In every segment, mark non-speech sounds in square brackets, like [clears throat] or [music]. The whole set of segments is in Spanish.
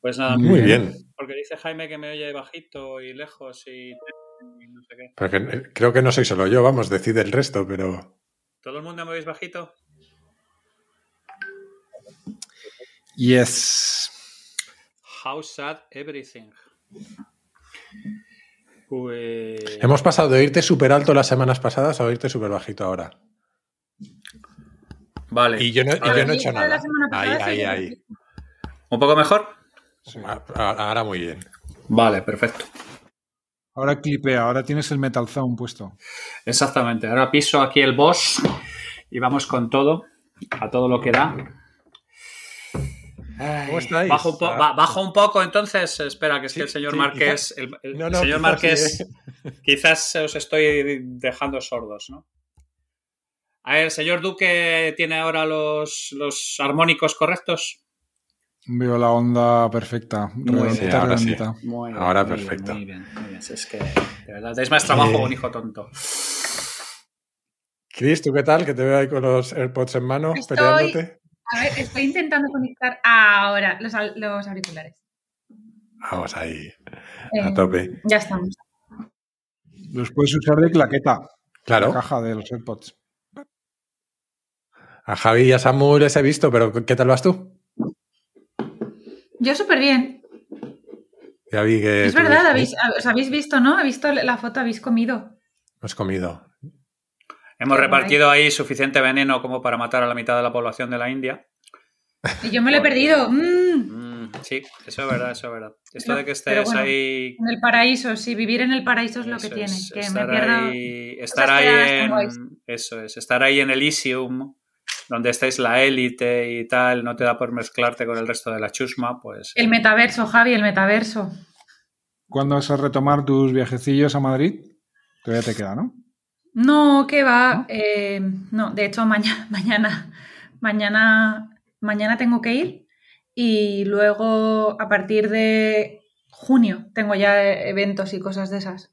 Pues nada, Muy bien. Porque dice Jaime que me oye bajito y lejos y, y no sé qué. Eh, creo que no soy solo yo, vamos, decide el resto, pero. ¿Todo el mundo me oís bajito? Yes. How sad everything. Pues... Hemos pasado de oírte súper alto las semanas pasadas a oírte súper bajito ahora. Vale. Y yo no, y yo no he hecho nada. Ahí, ahí, ahí. ¿Un poco mejor? A- a- Ahora muy bien. Vale, perfecto. Ahora clipea, ahora tienes el Metal Zone puesto. Exactamente. Ahora piso aquí el boss y vamos con todo, a todo lo que da. Ay, ¿Cómo estáis? Bajo un, po- Ah. ba- bajo un poco, entonces, espera, que es Sí, que el señor sí, Marqués, el, el No, no, señor quizás Marqués, sí, [laughs] quizás os estoy dejando sordos, ¿no? A ver, el señor Duque tiene ahora los, los armónicos correctos. Veo la onda perfecta. Muy Sí, ahora sí. Muy Ahora muy bien, perfecto. muy bien, muy bien. Es que, de verdad, dais más trabajo Eh. un hijo tonto. Chris, ¿tú qué tal? Que te veo ahí con los AirPods en mano, Estoy- peleándote. A ver, estoy intentando conectar ahora los, los auriculares. Vamos ahí, Eh, a tope. ya estamos. Los puedes usar de claqueta. La Claro, caja de los AirPods. a Javi y a Samu les he visto, pero ¿qué tal vas tú? Yo súper bien. Ya vi que. es verdad, habéis, os habéis visto, ¿no? He visto la foto, habéis comido. Has comido. Hemos Qué repartido ahí suficiente veneno como para matar a la mitad de la población de la India. Y yo me lo he perdido. Mm, Mm, sí, eso es verdad, eso es verdad. Esto No, de que estés bueno, ahí. en el paraíso, sí, vivir en el paraíso es lo que tiene. es, Que me estar pierdo. ahí, estar ahí en. Eso es, estar ahí en Elysium, donde estáis la élite y tal, no te da por mezclarte con el resto de la chusma, pues. El metaverso, Javi, el metaverso. ¿Cuándo vas a retomar tus viajecillos a Madrid? Todavía te queda, ¿no? No, que va. ¿No? eh, no, de hecho, mañana, [laughs] mañana, mañana, mañana tengo que ir. Y luego, a partir de junio, tengo ya eventos y cosas de esas.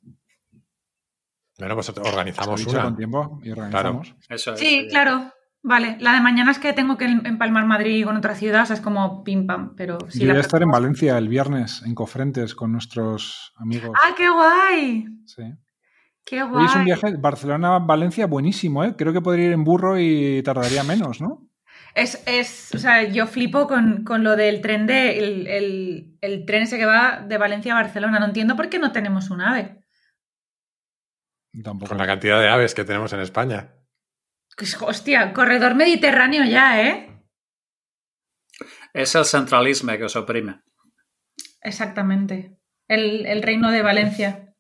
Bueno, pues organizamos una. con tiempo y organizamos. Eso es. Sí, claro. Vale, la de mañana es que tengo que empalmar Madrid con otra ciudad, o sea, es como pim pam, pero sí. Yo la voy a estar en Valencia el viernes, en Cofrentes, con nuestros amigos. ¡Ah, qué guay! Sí. ¡Qué Hoy guay! es un viaje Barcelona-Valencia buenísimo, ¿eh? Creo que podría ir en burro y tardaría menos, ¿no? Es, es, o sea, yo flipo con, con lo del tren de el, el- el tren ese que va de Valencia a Barcelona. No entiendo por qué no tenemos un ave. Tampoco. Con la cantidad de aves que tenemos en España. Pues, hostia, corredor mediterráneo ya, ¿eh? Es el centralismo que os oprime. Exactamente. El, el reino de Valencia.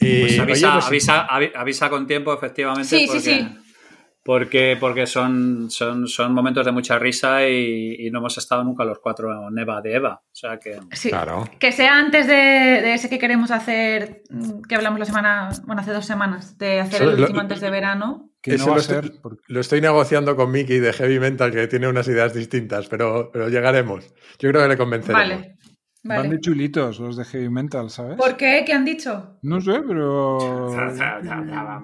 Y, Pues avisa, oye, pues, avisa, avi- avisa con tiempo, efectivamente. Sí, sí. Porque, porque son, son, son momentos de mucha risa y, y no hemos estado nunca los cuatro Neva de Eva. O sea que. Sí. Claro. Que sea antes de, de ese que queremos hacer, mm, que hablamos la semana, bueno, hace dos semanas, de hacer el lo- último antes de verano. Que no va lo a ser. estoy- porque- Lo estoy negociando con Mickey de Heavy Mental, que tiene unas ideas distintas, pero, pero llegaremos. Yo creo que le convenceremos. Vale. Van de chulitos los de Heavy Mental, ¿sabes? ¿Por qué? ¿Qué han dicho? No sé, pero. [laughs]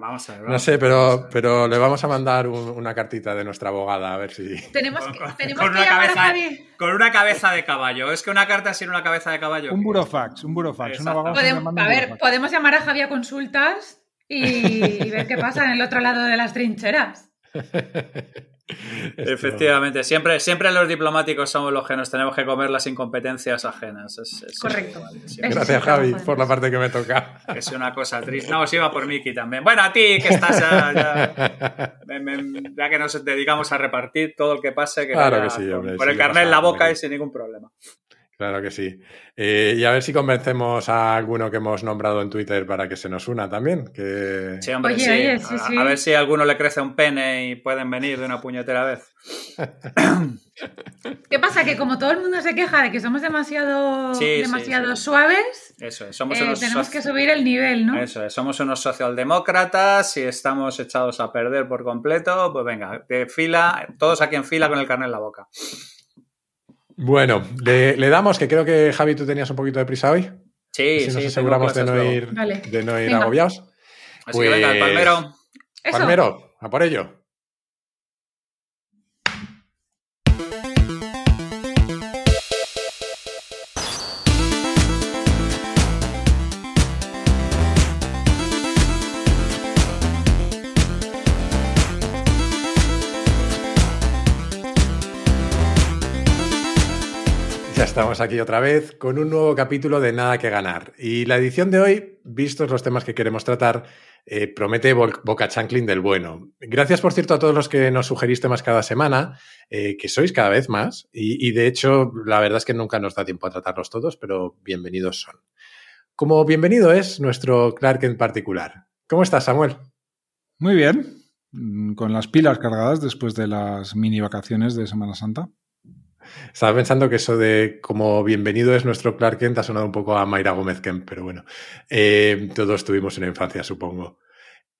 Vamos a ver. No sé, pero, pero le vamos a mandar un- una cartita de nuestra abogada a ver si. Tenemos Con- que, tenemos con que una llamar a cabeza- Javi. Con una cabeza de caballo. Es que una carta sin una cabeza de caballo. Un burofax, un burofax. Una Podemos, a un ver, burofax. podemos llamar a Javi a consultas y, y ver qué pasa en el otro lado de las trincheras. [laughs] [laughs] Efectivamente, siempre, siempre los diplomáticos somos los que nos tenemos que comer las incompetencias ajenas. Es, es- Correcto. Gracias, Javi, por la parte que me toca. Es una cosa triste. No, sí va por Miki también. Bueno, a ti que estás ya, [laughs] que nos dedicamos a repartir todo el que pase, que Claro vaya que sí, con, hombre, sí, el carnet en la boca y sin ningún problema. Claro que sí. Eh, y a ver si convencemos a alguno que hemos nombrado en Twitter para que se nos una también. Que... Sí, hombre, Oye, sí. oye, sí, a, sí. a ver si a alguno le crece un pene y pueden venir de una puñetera vez. [laughs] ¿Qué pasa? Que como todo el mundo se queja de que somos demasiado, Sí, sí, demasiado sí. suaves, Eso es. Somos eh, unos tenemos que subir el nivel, ¿no? Eso es, somos unos socialdemócratas y estamos echados a perder por completo. Pues venga, de fila, todos aquí en fila con el carnet en la boca. Bueno, le, le damos, que creo que Javi, tú tenías un poquito de prisa hoy. Sí, si sí, nos aseguramos de no ir, Vale. de no ir Venga. agobiados. Así que venga, el Pues- palmero. Eso. Palmero, a por ello. Estamos aquí otra vez con un nuevo capítulo de Nada que Ganar. Y la edición de hoy, vistos los temas que queremos tratar, eh, promete boca chanclin del bueno. Gracias, por cierto, a todos los que nos sugerís temas cada semana, eh, que sois cada vez más. Y, y, de hecho, la verdad es que nunca nos da tiempo a tratarlos todos, pero bienvenidos son. Como bienvenido es nuestro Clark en particular. ¿Cómo estás, Samuel? Muy bien, con las pilas cargadas después de las mini vacaciones de Semana Santa. Estaba pensando que eso de como bienvenido es nuestro Clark Kent ha sonado un poco a Mayra Gómez Kemp, pero bueno, eh, todos tuvimos una infancia, supongo.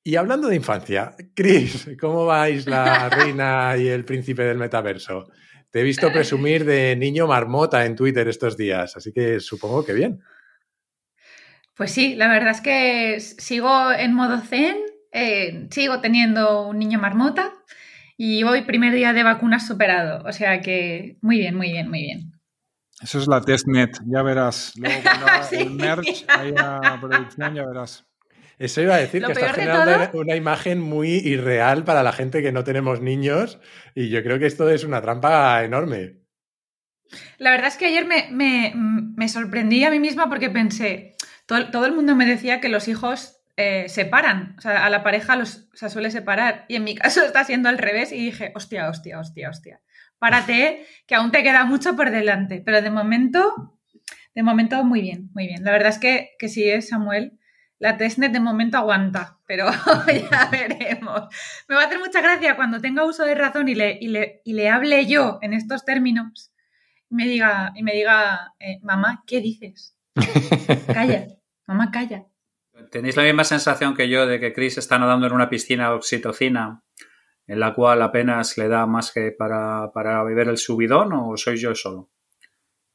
Y hablando de infancia, Chris, ¿cómo vais la reina y el príncipe del metaverso? Te he visto presumir de niño marmota en Twitter estos días, así que supongo que bien. Pues sí, la verdad es que sigo en modo zen, eh, sigo teniendo un niño marmota y hoy, primer día de vacunas superado. O sea que muy bien, muy bien, muy bien. Eso es la testnet, ya verás. Luego cuando [laughs] sí. el merch haya producción, ya verás. Eso iba a decir Lo que estás generando todo... una imagen muy irreal para la gente que no tenemos niños y yo creo que esto es una trampa enorme. La verdad es que ayer me, me, me sorprendí a mí misma porque pensé, todo, todo, el mundo me decía que los hijos eh, separan, o sea, a la pareja los, o sea, suele separar. Y en mi caso [laughs] está siendo al revés y dije, hostia, hostia, hostia, hostia. Párate, que aún te queda mucho por delante. Pero de momento, de momento muy bien, muy bien. La verdad es que, que sí es Samuel. La testnet de momento aguanta, pero [laughs] ya veremos. Me va a hacer mucha gracia cuando tenga uso de razón y le, y le, y le hable yo en estos términos y me diga, y me diga eh, mamá, ¿qué dices? [laughs] Calla, mamá, calla. ¿Tenéis la misma sensación que yo de que Chris está nadando en una piscina de oxitocina en la cual apenas le da más que para, para beber el subidón o soy yo solo?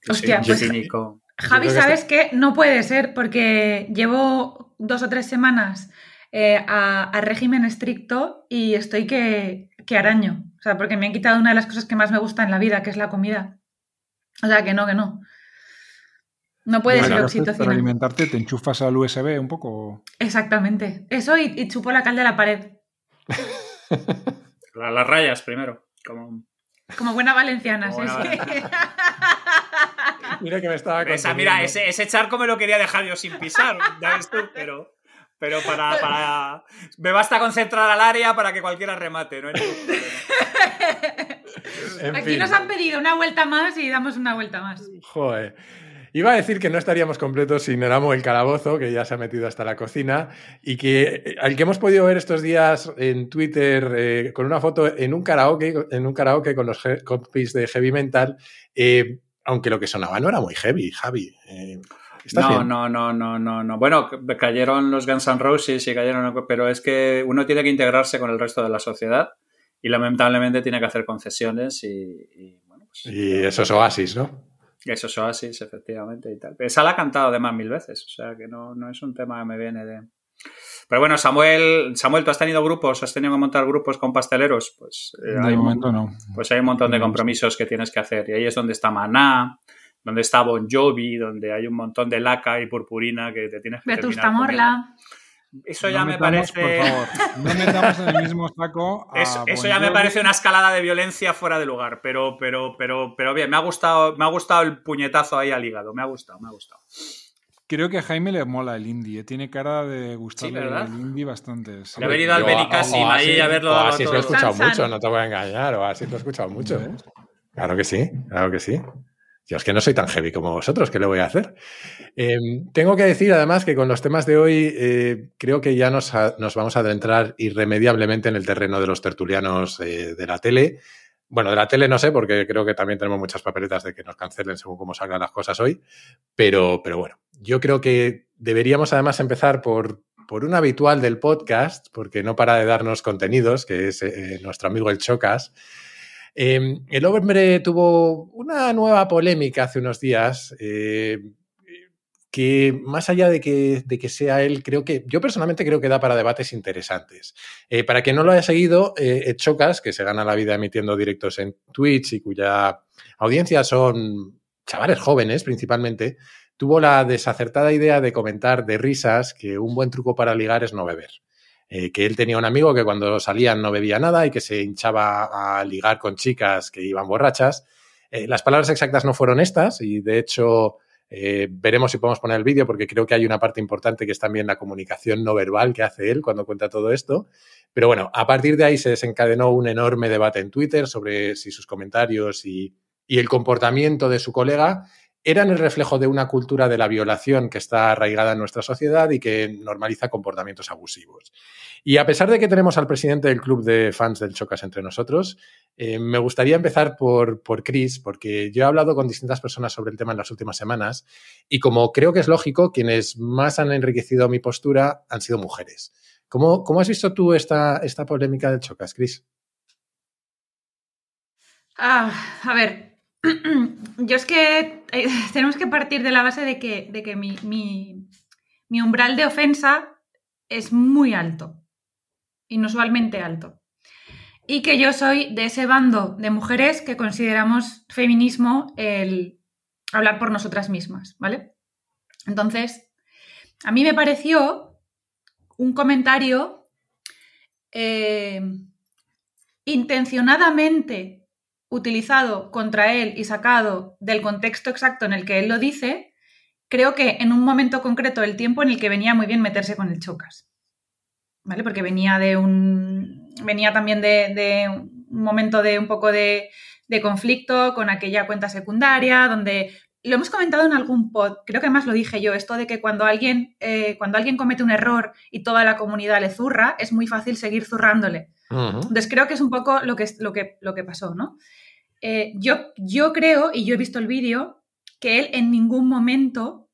Hostia, pues, cínico. Javi, ¿sabes qué? No puede ser porque llevo dos o tres semanas eh, a, a, régimen estricto y estoy que, que araño. O sea, porque me han quitado una de las cosas que más me gusta en la vida, que es la comida. O sea, que no, que no. No puede ser oxitocina. Para alimentarte te enchufas al USB un poco. Exactamente. Eso y, y chupo la cal de la pared. [laughs] las la rayas primero. Como, como buena valenciana, Como sí, buena sí. Valenciana. [laughs] mira que me estaba Esa, Mira, ese, ese, charco me lo quería dejar yo sin pisar, ya ves tú, pero, pero para, para... Me basta concentrar al área para que cualquiera remate, ¿no? [laughs] En Aquí fin. nos han pedido una vuelta más y damos una vuelta más. Joder. Iba a decir que no estaríamos completos sin Eramo el Calabozo, que ya se ha metido hasta la cocina, y que al que hemos podido ver estos días en Twitter eh, con una foto en un karaoke, en un karaoke con los compis de Heavy Mental, eh, aunque lo que sonaba no era muy heavy, Javi. Eh, no, bien? no, no, no, no, no. Bueno, cayeron los Guns N' Roses y cayeron, pero es que uno tiene que integrarse con el resto de la sociedad y lamentablemente tiene que hacer concesiones y, y bueno. Pues, y esos oasis, ¿no? Eso es Oasis, efectivamente, y tal. Esa la ha cantado además mil veces, o sea que no, no es un tema que me viene de... Pero bueno, Samuel, Samuel, ¿tú has tenido grupos? ¿Has tenido que montar grupos con pasteleros? Pues eh, de hay momento un, no. Pues hay un montón de compromisos que tienes que hacer. Y ahí es donde está Maná, donde está Bon Jovi, donde hay un montón de laca y purpurina que te tienes que Vetusta Morla. Eso no ya me parece. Por favor, no metamos en el mismo saco. [laughs] eso, eso ya me parece una escalada de violencia fuera de lugar. Pero, pero, pero, pero bien, me ha gustado, me ha gustado el puñetazo ahí al hígado. Me ha gustado, me ha gustado. Creo que a Jaime le mola el indie, tiene cara de gustarle sí, el indie bastante. Sí. Le ha venido al Benicassim ahí a verlo. Así lo he escuchado san, mucho, san. no te voy a engañar, o así lo he escuchado mucho. ¿Ves? Claro que sí, claro que sí. Yo es que no soy tan heavy como vosotros, ¿qué le voy a hacer? Eh, tengo que decir además que con los temas de hoy eh, creo que ya nos, nos, vamos a adentrar irremediablemente en el terreno de los tertulianos eh, de la tele. Bueno, de la tele no sé, porque creo que también tenemos muchas papeletas de que nos cancelen según cómo salgan las cosas hoy. Pero, pero bueno, yo creo que deberíamos además empezar por, por un habitual del podcast, porque no para de darnos contenidos, que es eh, nuestro amigo el Chocas. Eh, el hombre tuvo una nueva polémica hace unos días. Eh, que más allá de que, de que, sea él, creo que yo personalmente creo que da para debates interesantes. Eh, para quien no lo haya seguido, eh, Chocas, que se gana la vida emitiendo directos en Twitch y cuya audiencia son chavales jóvenes principalmente, tuvo la desacertada idea de comentar de risas que un buen truco para ligar es no beber. Eh, que él tenía un amigo que cuando salían no bebía nada y que se hinchaba a ligar con chicas que iban borrachas. Eh, las palabras exactas no fueron estas y de hecho eh, veremos si podemos poner el vídeo porque creo que hay una parte importante que es también la comunicación no verbal que hace él cuando cuenta todo esto. Pero bueno, a partir de ahí se desencadenó un enorme debate en Twitter sobre si sus comentarios y, y el comportamiento de su colega eran el reflejo de una cultura de la violación que está arraigada en nuestra sociedad y que normaliza comportamientos abusivos. Y a pesar de que tenemos al presidente del club de fans del Chocas entre nosotros, eh, me gustaría empezar por, por Chris, porque yo he hablado con distintas personas sobre el tema en las últimas semanas y como creo que es lógico, quienes más han enriquecido mi postura han sido mujeres. ¿Cómo, cómo has visto tú esta, esta polémica del Chocas, Chris? Ah, a ver, [clears throat] yo es que eh, [laughs] tenemos que partir de la base de que, de que mi, mi, umbral de ofensa es muy alto, inusualmente alto. Y que yo soy de ese bando de mujeres que consideramos feminismo el hablar por nosotras mismas, ¿vale? Entonces, a mí me pareció un comentario eh, intencionadamente utilizado contra él y sacado del contexto exacto en el que él lo dice, creo que en un momento concreto del tiempo en el que venía muy bien meterse con el Chocas. ¿Vale? Porque venía de un. venía también de, un momento de un poco de, conflicto con aquella cuenta secundaria, donde lo hemos comentado en algún pod, creo que más lo dije yo, esto de que cuando alguien, eh, cuando alguien comete un error y toda la comunidad le zurra, es muy fácil seguir zurrándole. Entonces creo que es un poco lo que, lo que, lo que pasó, ¿no? Eh, yo, yo creo, y yo he visto el vídeo, que él en ningún momento,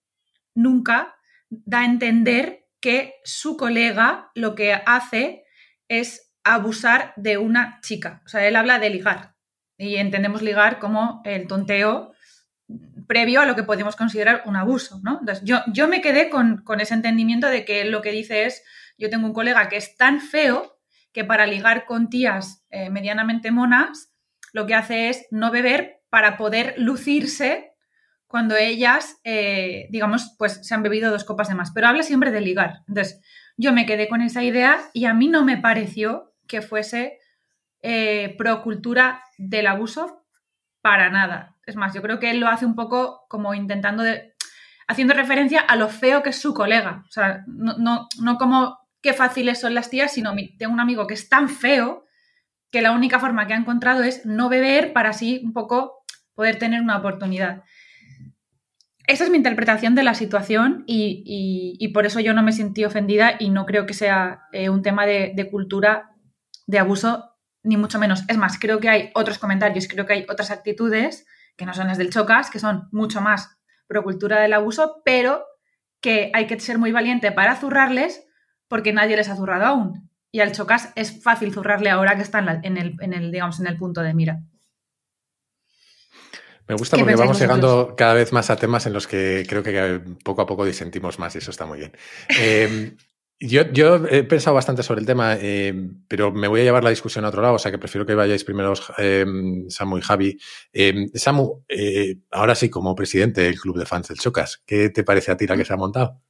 nunca, da a entender que su colega lo que hace es abusar de una chica. O sea, él habla de ligar. Y entendemos ligar como el tonteo previo a lo que podemos considerar un abuso, ¿no? Entonces, yo, yo me quedé con, ese entendimiento de que lo que dice es, yo tengo un colega que es tan feo que para ligar con tías eh, medianamente monas, lo que hace es no beber para poder lucirse cuando ellas, eh, digamos, pues se han bebido dos copas de más. Pero habla siempre de ligar. Entonces, yo me quedé con esa idea y a mí no me pareció que fuese eh, pro cultura del abuso para nada. Es más, yo creo que él lo hace un poco como intentando de, haciendo referencia a lo feo que es su colega. O sea, no, no, no como qué fáciles son las tías, sino tengo un amigo que es tan feo que la única forma que ha encontrado es no beber para así un poco poder tener una oportunidad. Esa es mi interpretación de la situación y, por eso yo no me sentí ofendida y no creo que sea eh, un tema de, cultura de abuso, ni mucho menos. Es más, creo que hay otros comentarios, creo que hay otras actitudes que no son las del Chocas, que son mucho más pro cultura del abuso, pero que hay que ser muy valiente para zurrarles porque nadie les ha zurrado aún y al Chocas es fácil zurrarle ahora que está en, el, digamos, en el punto de mira. Me gusta porque vamos llegando cada vez más a temas en los que creo que poco a poco disentimos más y eso está muy bien. [laughs] Em, yo, he pensado bastante sobre el tema, em, pero me voy a llevar la discusión a otro lado, o sea que prefiero que vayáis primero em, Samu y Javi. Samu, eh, ahora sí, como presidente del club de fans del Chocas, ¿qué te parece a ti la que se ha montado?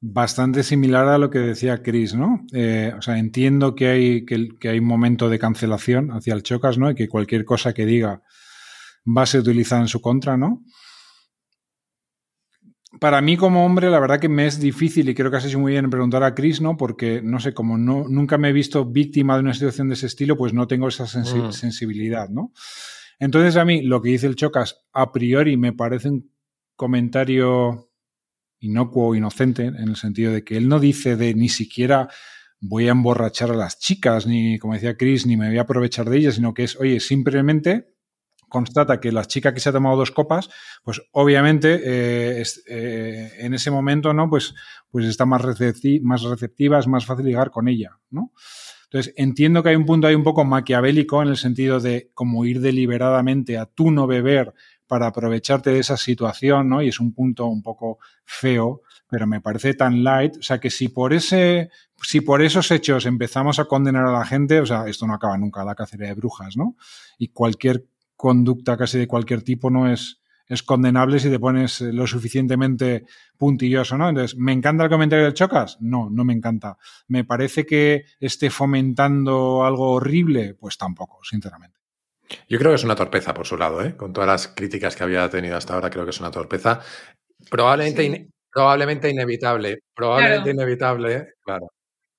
Bastante similar a lo que decía Chris, ¿no? Eh, o sea, entiendo que hay, que, hay un momento de cancelación hacia el Chocas, ¿no? Y que cualquier cosa que diga va a ser utilizada en su contra, ¿no? Para mí como hombre, la verdad que me es difícil y creo que has hecho muy bien en preguntar a Chris, ¿no? Porque, no sé, como no, nunca me he visto víctima de una situación de ese estilo, pues no tengo esa mm. sensibilidad, ¿no? Entonces a mí lo que dice el Chocas a priori me parece un comentario inocuo, inocente, en el sentido de que él no dice de ni siquiera voy a emborrachar a las chicas, ni como decía Chris, ni me voy a aprovechar de ellas, sino que es, oye, simplemente constata que la chica que se ha tomado dos copas, pues obviamente eh, eh, en ese momento, ¿no? Pues, pues está más, receptiva, es más fácil llegar con ella, ¿no? Entonces, entiendo que hay un punto ahí un poco maquiavélico en el sentido de como ir deliberadamente a tú no beber para aprovecharte de esa situación, ¿no? Y es un punto un poco feo, pero me parece tan light, o sea que si por ese, si por esos hechos empezamos a condenar a la gente, o sea, esto no acaba nunca, la cacería de brujas, ¿no? Y cualquier conducta casi de cualquier tipo no es, es condenable si te pones lo suficientemente puntilloso, ¿no? Entonces, ¿me encanta el comentario del Chocas? No, no me encanta. ¿Me parece que esté fomentando algo horrible? Pues tampoco, sinceramente. Yo creo que es una torpeza por su lado, ¿eh? con todas las críticas que había tenido hasta ahora, creo que es una torpeza. Probablemente, probablemente inevitable, probablemente inevitable, claro.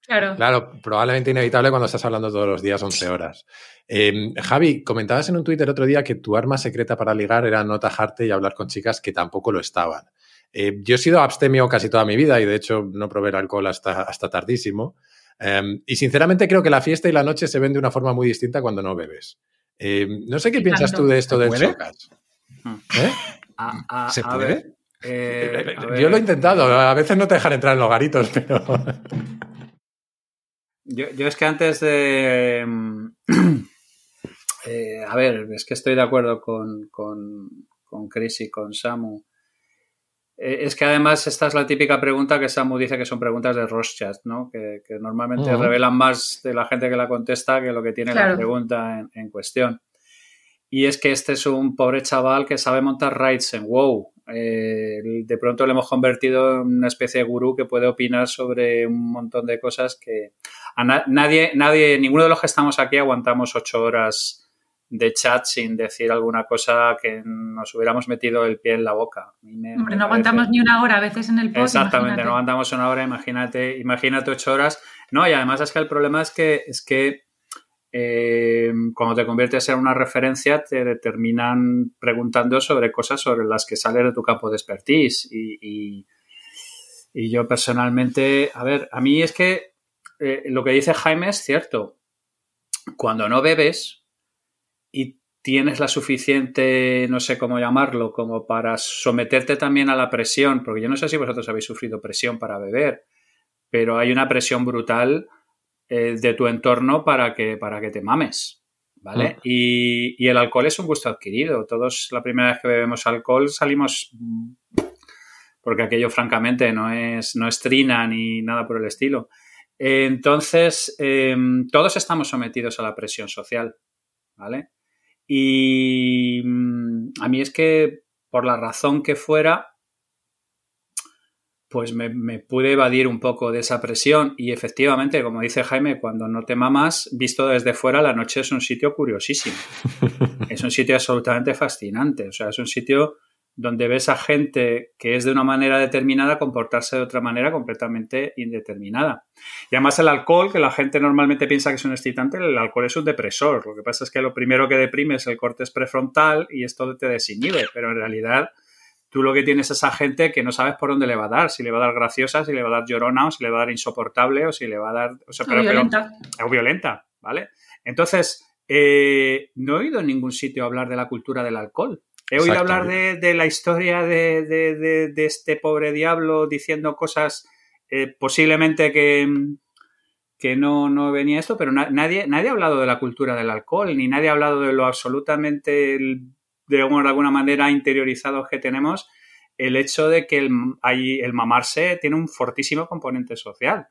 Claro. Claro, probablemente inevitable cuando estás hablando todos los días 11 horas. Em, Javi, comentabas en un Twitter otro día que tu arma secreta para ligar era no tajarte y hablar con chicas que tampoco lo estaban. Eh, yo he sido abstemio casi toda mi vida y de hecho no probé el alcohol hasta, hasta tardísimo. Em, y sinceramente creo que la fiesta y la noche se ven de una forma muy distinta cuando no bebes. Em, no sé qué piensas tú de esto del chocas. ¿Eh? ¿Se puede? Eh, yo lo he intentado, a veces no te dejan entrar en los garitos, [laughs] pero... Yo, es que antes de... [clears throat] Eh, a ver, es que estoy de acuerdo con, con, con Chris y con Samu. Eh, es que además esta es la típica pregunta que Samu dice que son preguntas de Rothschild, ¿no? Que, normalmente revelan más de la gente que la contesta que lo que tiene la pregunta en, cuestión. Y es que este es un pobre chaval que sabe montar rides en WoW. Eh, de pronto le hemos convertido en una especie de gurú que puede opinar sobre un montón de cosas que a nadie, nadie, ninguno de los que estamos aquí aguantamos ocho horas de chat sin decir alguna cosa que nos hubiéramos metido el pie en la boca. Hombre, no aguantamos ni una hora a veces en el post. Exactamente, no aguantamos una hora, imagínate, imagínate ocho horas. No, y además es que el problema es que, es que eh, cuando te conviertes en una referencia te terminan preguntando sobre cosas sobre las que sales de tu campo de expertise. Y, y, yo personalmente, a ver, a mí es que eh, lo que dice Jaime es cierto. Cuando no bebes, y tienes la suficiente, no sé cómo llamarlo, como para someterte también a la presión, porque yo no sé si vosotros habéis sufrido presión para beber, pero hay una presión brutal eh, de tu entorno para que, para que te mames, ¿vale? Ah. Y, el alcohol es un gusto adquirido. Todos la primera vez que bebemos alcohol salimos porque aquello francamente no es, no es trina ni nada por el estilo. Entonces, em, todos estamos sometidos a la presión social, ¿vale? Y mm, a mí es que, por la razón que fuera, pues me, pude evadir un poco de esa presión. Y efectivamente, como dice Jaime, cuando no te mamas, visto desde fuera, la noche es un sitio curiosísimo. [laughs] es un sitio absolutamente fascinante. O sea, es un sitio donde ves a gente que es de una manera determinada comportarse de otra manera completamente indeterminada. Y además el alcohol, que la gente normalmente piensa que es un excitante, el alcohol es un depresor. Lo que pasa es que lo primero que deprime es el corte prefrontal y esto te desinhibe, pero en realidad tú lo que tienes es esa gente que no sabes por dónde le va a dar, si le va a dar graciosa, si le va a dar llorona, o si le va a dar insoportable, o si le va a dar... O, violenta. o violenta, ¿vale? Entonces, eh, no he oído en ningún sitio hablar de la cultura del alcohol. He oído hablar de, la historia de, este pobre diablo diciendo cosas eh, posiblemente que, que no, no, venía esto, pero nadie, nadie ha hablado de la cultura del alcohol, ni nadie ha hablado de lo absolutamente, de alguna manera, interiorizados que tenemos el hecho de que el, el mamarse tiene un fortísimo componente social.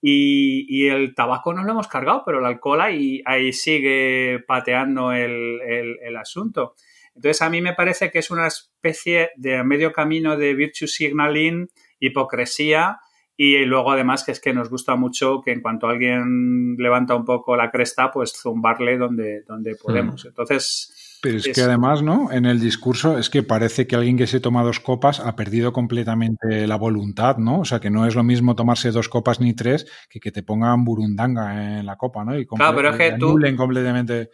Y, el tabaco no lo hemos cargado, pero el alcohol ahí, ahí sigue pateando el, el asunto. Entonces, a mí me parece que es una especie de medio camino de virtue signaling, hipocresía y luego además que es que nos gusta mucho que en cuanto alguien levanta un poco la cresta, pues zumbarle donde, donde podemos. Entonces... Pero es, que además, ¿no? En el discurso es que parece que alguien que se toma dos copas ha perdido completamente la voluntad, ¿no? O sea, que no es lo mismo tomarse dos copas ni tres que que te pongan burundanga en la copa, ¿no? Y claro, pero es que tú... completamente...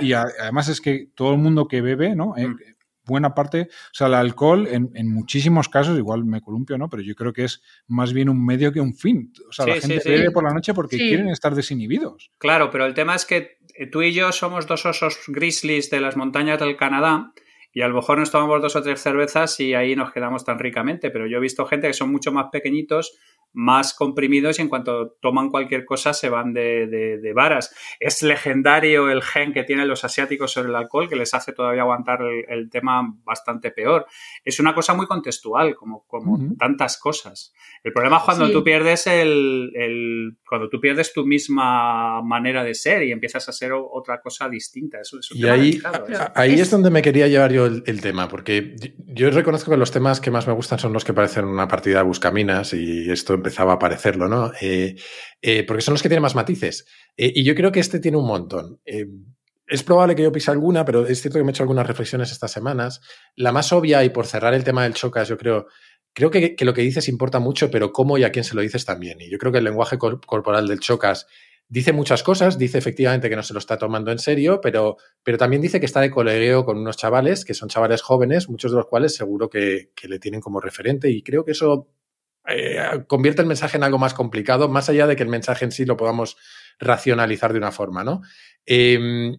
y además es que todo el mundo que bebe, ¿no? Eh, mm buena parte, o sea, el alcohol en, muchísimos casos, igual me columpio, ¿no? Pero yo creo que es más bien un medio que un fin. O sea, la gente bebe por la noche porque quieren estar desinhibidos. Claro, pero el tema es que tú y yo somos dos osos grizzlies de las montañas del Canadá y a lo mejor nos tomamos dos o tres cervezas y ahí nos quedamos tan ricamente, pero yo he visto gente que son mucho más pequeñitos más comprimidos y en cuanto toman cualquier cosa se van de, varas. Es legendario el gen que tienen los asiáticos sobre el alcohol que les hace todavía aguantar el, tema bastante peor. Es una cosa muy contextual, como, como tantas cosas. El problema es cuando tú pierdes el, cuando tú pierdes tu misma manera de ser y empiezas a ser otra cosa distinta. Eso, y ahí, ahí es... donde me quería llevar yo el, tema, porque yo reconozco que los temas que más me gustan son los que parecen una partida de buscaminas y esto empezaba a parecerlo, ¿no? Eh, eh, porque son los que tienen más matices. Eh, y yo creo que este tiene un montón. es probable que yo pise alguna, pero es cierto que me he hecho algunas reflexiones estas semanas. La más obvia, y por cerrar el tema del chocas, yo creo, creo que, lo que dices importa mucho, pero cómo y a quién se lo dices también. Y yo creo que el lenguaje corporal del chocas dice muchas cosas, dice efectivamente que no se lo está tomando en serio, pero, pero también dice que está de colegueo con unos chavales, que son chavales jóvenes, muchos de los cuales seguro que, le tienen como referente, y creo que eso eh, convierte el mensaje en algo más complicado, más allá de que el mensaje en sí lo podamos racionalizar de una forma, ¿no? Em,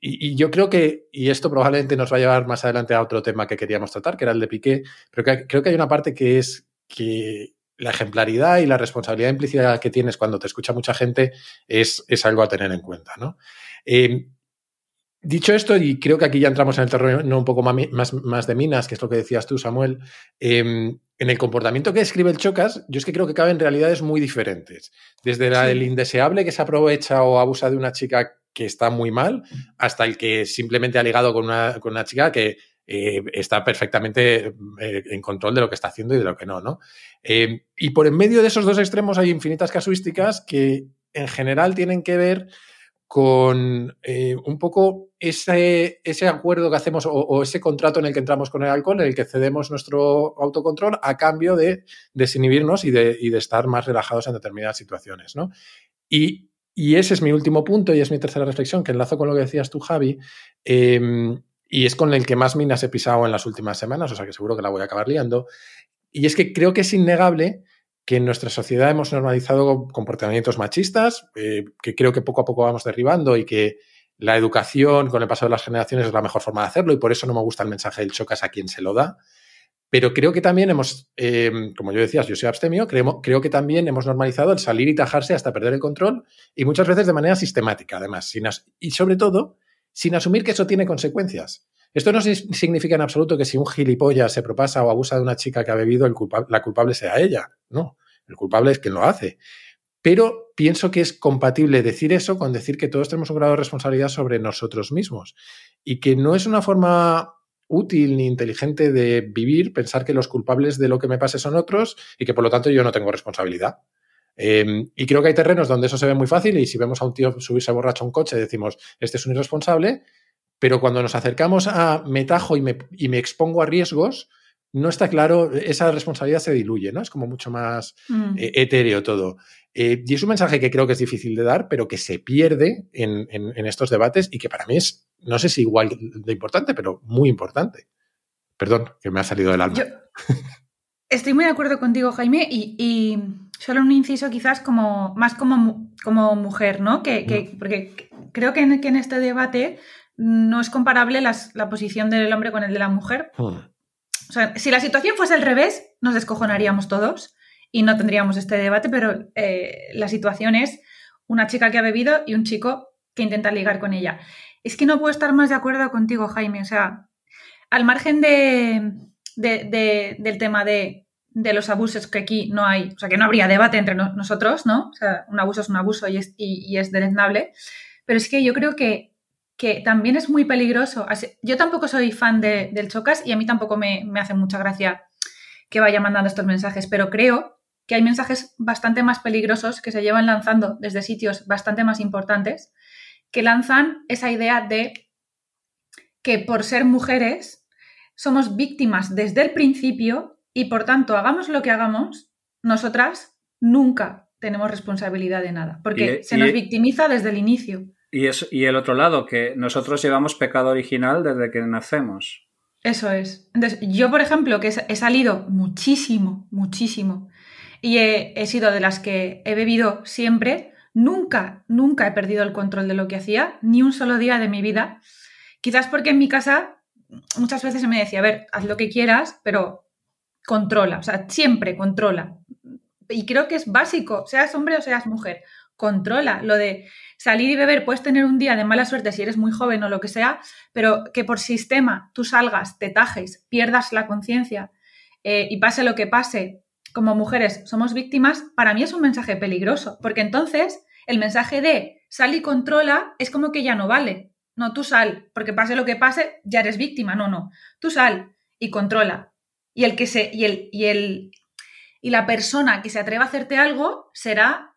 y, yo creo que, y esto probablemente nos va a llevar más adelante a otro tema que queríamos tratar, que era el de Piqué, pero creo que hay una parte que es que la ejemplaridad y la responsabilidad implícita que tienes cuando te escucha mucha gente es, es algo a tener en cuenta, ¿no? Eh, dicho esto, y creo que aquí ya entramos en el terreno un poco más, más, de minas, que es lo que decías tú, Samuel, em, en el comportamiento que describe el Chocas, yo es que creo que caben realidades muy diferentes. Desde el indeseable que se aprovecha o abusa de una chica que está muy mal, hasta el que simplemente ha ligado con una, con una chica que eh, está perfectamente eh, en control de lo que está haciendo y de lo que no, ¿no? Eh, y por en medio de esos dos extremos hay infinitas casuísticas que en general tienen que ver con un poco ese, ese, acuerdo que hacemos o, ese contrato en el que entramos con el alcohol, en el que cedemos nuestro autocontrol a cambio de desinhibirnos y de, estar más relajados en determinadas situaciones, ¿no? Y y ese es mi último punto y es mi tercera reflexión, que enlazo con lo que decías tú, Javi, em, y es con el que más minas he pisado en las últimas semanas, o sea que seguro que la voy a acabar liando. Y es que creo que es innegable que en nuestra sociedad hemos normalizado comportamientos machistas, eh, que creo que poco a poco vamos derribando y que la educación con el paso de las generaciones es la mejor forma de hacerlo y por eso no me gusta el mensaje del chocas a quien se lo da. Pero creo que también hemos, em, como yo decías, yo soy abstemio, creo, creo, que también hemos normalizado el salir y tajarse hasta perder el control y muchas veces de manera sistemática, además. y sobre todo, sin asumir que eso tiene consecuencias. Esto no significa en absoluto que si un gilipollas se propasa o abusa de una chica que ha bebido, la culpable sea ella. No, el culpable es quien lo hace. Pero pienso que es compatible decir eso con decir que todos tenemos un grado de responsabilidad sobre nosotros mismos y que no es una forma útil ni inteligente de vivir, pensar que los culpables de lo que me pase son otros y que por lo tanto yo no tengo responsabilidad. Em, y creo que hay terrenos donde eso se ve muy fácil y si vemos a un tío subirse borracho a un coche decimos, este es un irresponsable, pero cuando nos acercamos a me tajo y me, y me expongo a riesgos, no está claro, esa responsabilidad se diluye, ¿no? Es como mucho más mm. eh, etéreo todo. Eh, y es un mensaje que creo que es difícil de dar, pero que se pierde en, estos debates y que para mí es, no sé si igual de importante, pero muy importante. Perdón, que me ha salido del alma. estoy muy de acuerdo contigo, Jaime, y, solo un inciso quizás como más como, como mujer, ¿no? Que, porque creo que en, este debate no es comparable la posición del hombre con el de la mujer. Hmm. O sea, si la situación fuese al revés, nos descojonaríamos todos y no tendríamos este debate, pero eh, la situación es una chica que ha bebido y un chico que intenta ligar con ella. Es que no puedo estar más de acuerdo contigo, Jaime. O sea, al margen de, del tema de, los abusos que aquí no hay, o sea, que no habría debate entre nosotros, ¿no? O sea, un abuso es un abuso y es, y, es deleznable. Pero es que yo creo que, que también es muy peligroso. Yo tampoco soy fan del Chocas y a mí tampoco me, me hace mucha gracia que vaya mandando estos mensajes, pero creo que hay mensajes bastante más peligrosos que se llevan lanzando desde sitios bastante más importantes, que lanzan esa idea de que por ser mujeres somos víctimas desde el principio y por tanto hagamos lo que hagamos, nosotras nunca tenemos responsabilidad de nada, porque se nos victimiza desde el inicio. Y, y el otro lado, que nosotros llevamos pecado original desde que nacemos. Eso es. Entonces, yo, por ejemplo, que he salido muchísimo, muchísimo y he, sido de las que he bebido siempre. Nunca, nunca he perdido el control de lo que hacía, ni un solo día de mi vida. Quizás porque en mi casa muchas veces se me decía, a ver, haz lo que quieras, pero controla, o sea, siempre controla. Y creo que es básico, seas hombre o seas mujer, controla. Lo de salir y beber, puedes tener un día de mala suerte si eres muy joven o lo que sea, pero que por sistema tú salgas, te tajes, pierdas la conciencia eh, y pase lo que pase, como mujeres somos víctimas, para mí es un mensaje peligroso, porque entonces el mensaje de sal y controla es como que ya no vale. No, tú sal, porque pase lo que pase, ya eres víctima. No, no. Tú sal y controla. Y el que se, y el, y el, y la persona que se atreva a hacerte algo será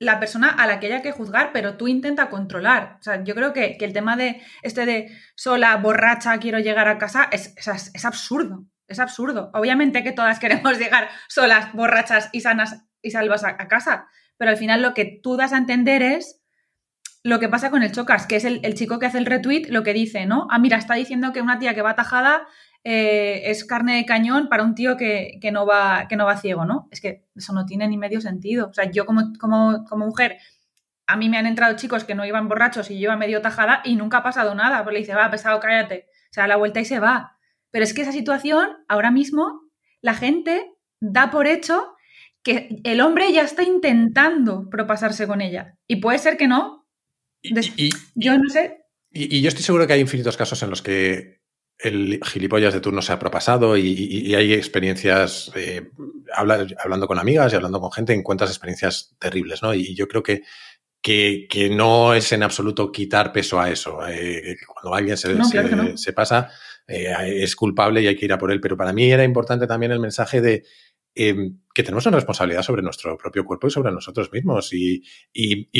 la persona a la que haya que juzgar, pero tú intenta controlar. O sea, yo creo que, el tema de este de sola, borracha, quiero llegar a casa, es, es, absurdo. Es absurdo. Obviamente que todas queremos llegar solas, borrachas y sanas y salvas a, casa, pero al final lo que tú das a entender es lo que pasa con el Chocas, que es el, chico que hace el retweet, lo que dice, ¿no? Ah, mira, está diciendo que una tía que va tajada eh, es carne de cañón para un tío que, no va, que no va ciego, ¿no? Es que eso no tiene ni medio sentido. O sea, yo como, como, como mujer, a mí me han entrado chicos que no iban borrachos y yo iba medio tajada y nunca ha pasado nada. Pues le dice, va, pesado, cállate. Se da la vuelta y se va. Pero es que esa situación, ahora mismo, la gente da por hecho que el hombre ya está intentando propasarse con ella. Y puede ser que no. yo no sé. y, yo estoy seguro que hay infinitos casos en los que el gilipollas de turno se ha propasado y, hay experiencias, eh, hablando con amigas y hablando con gente, encuentras experiencias terribles, ¿no? Y yo creo que, que, no es en absoluto quitar peso a eso. Eh, cuando alguien se, se, pasa, eh, es culpable y hay que ir a por él. Pero para mí era importante también el mensaje de em, que tenemos una responsabilidad sobre nuestro propio cuerpo y sobre nosotros mismos. Y,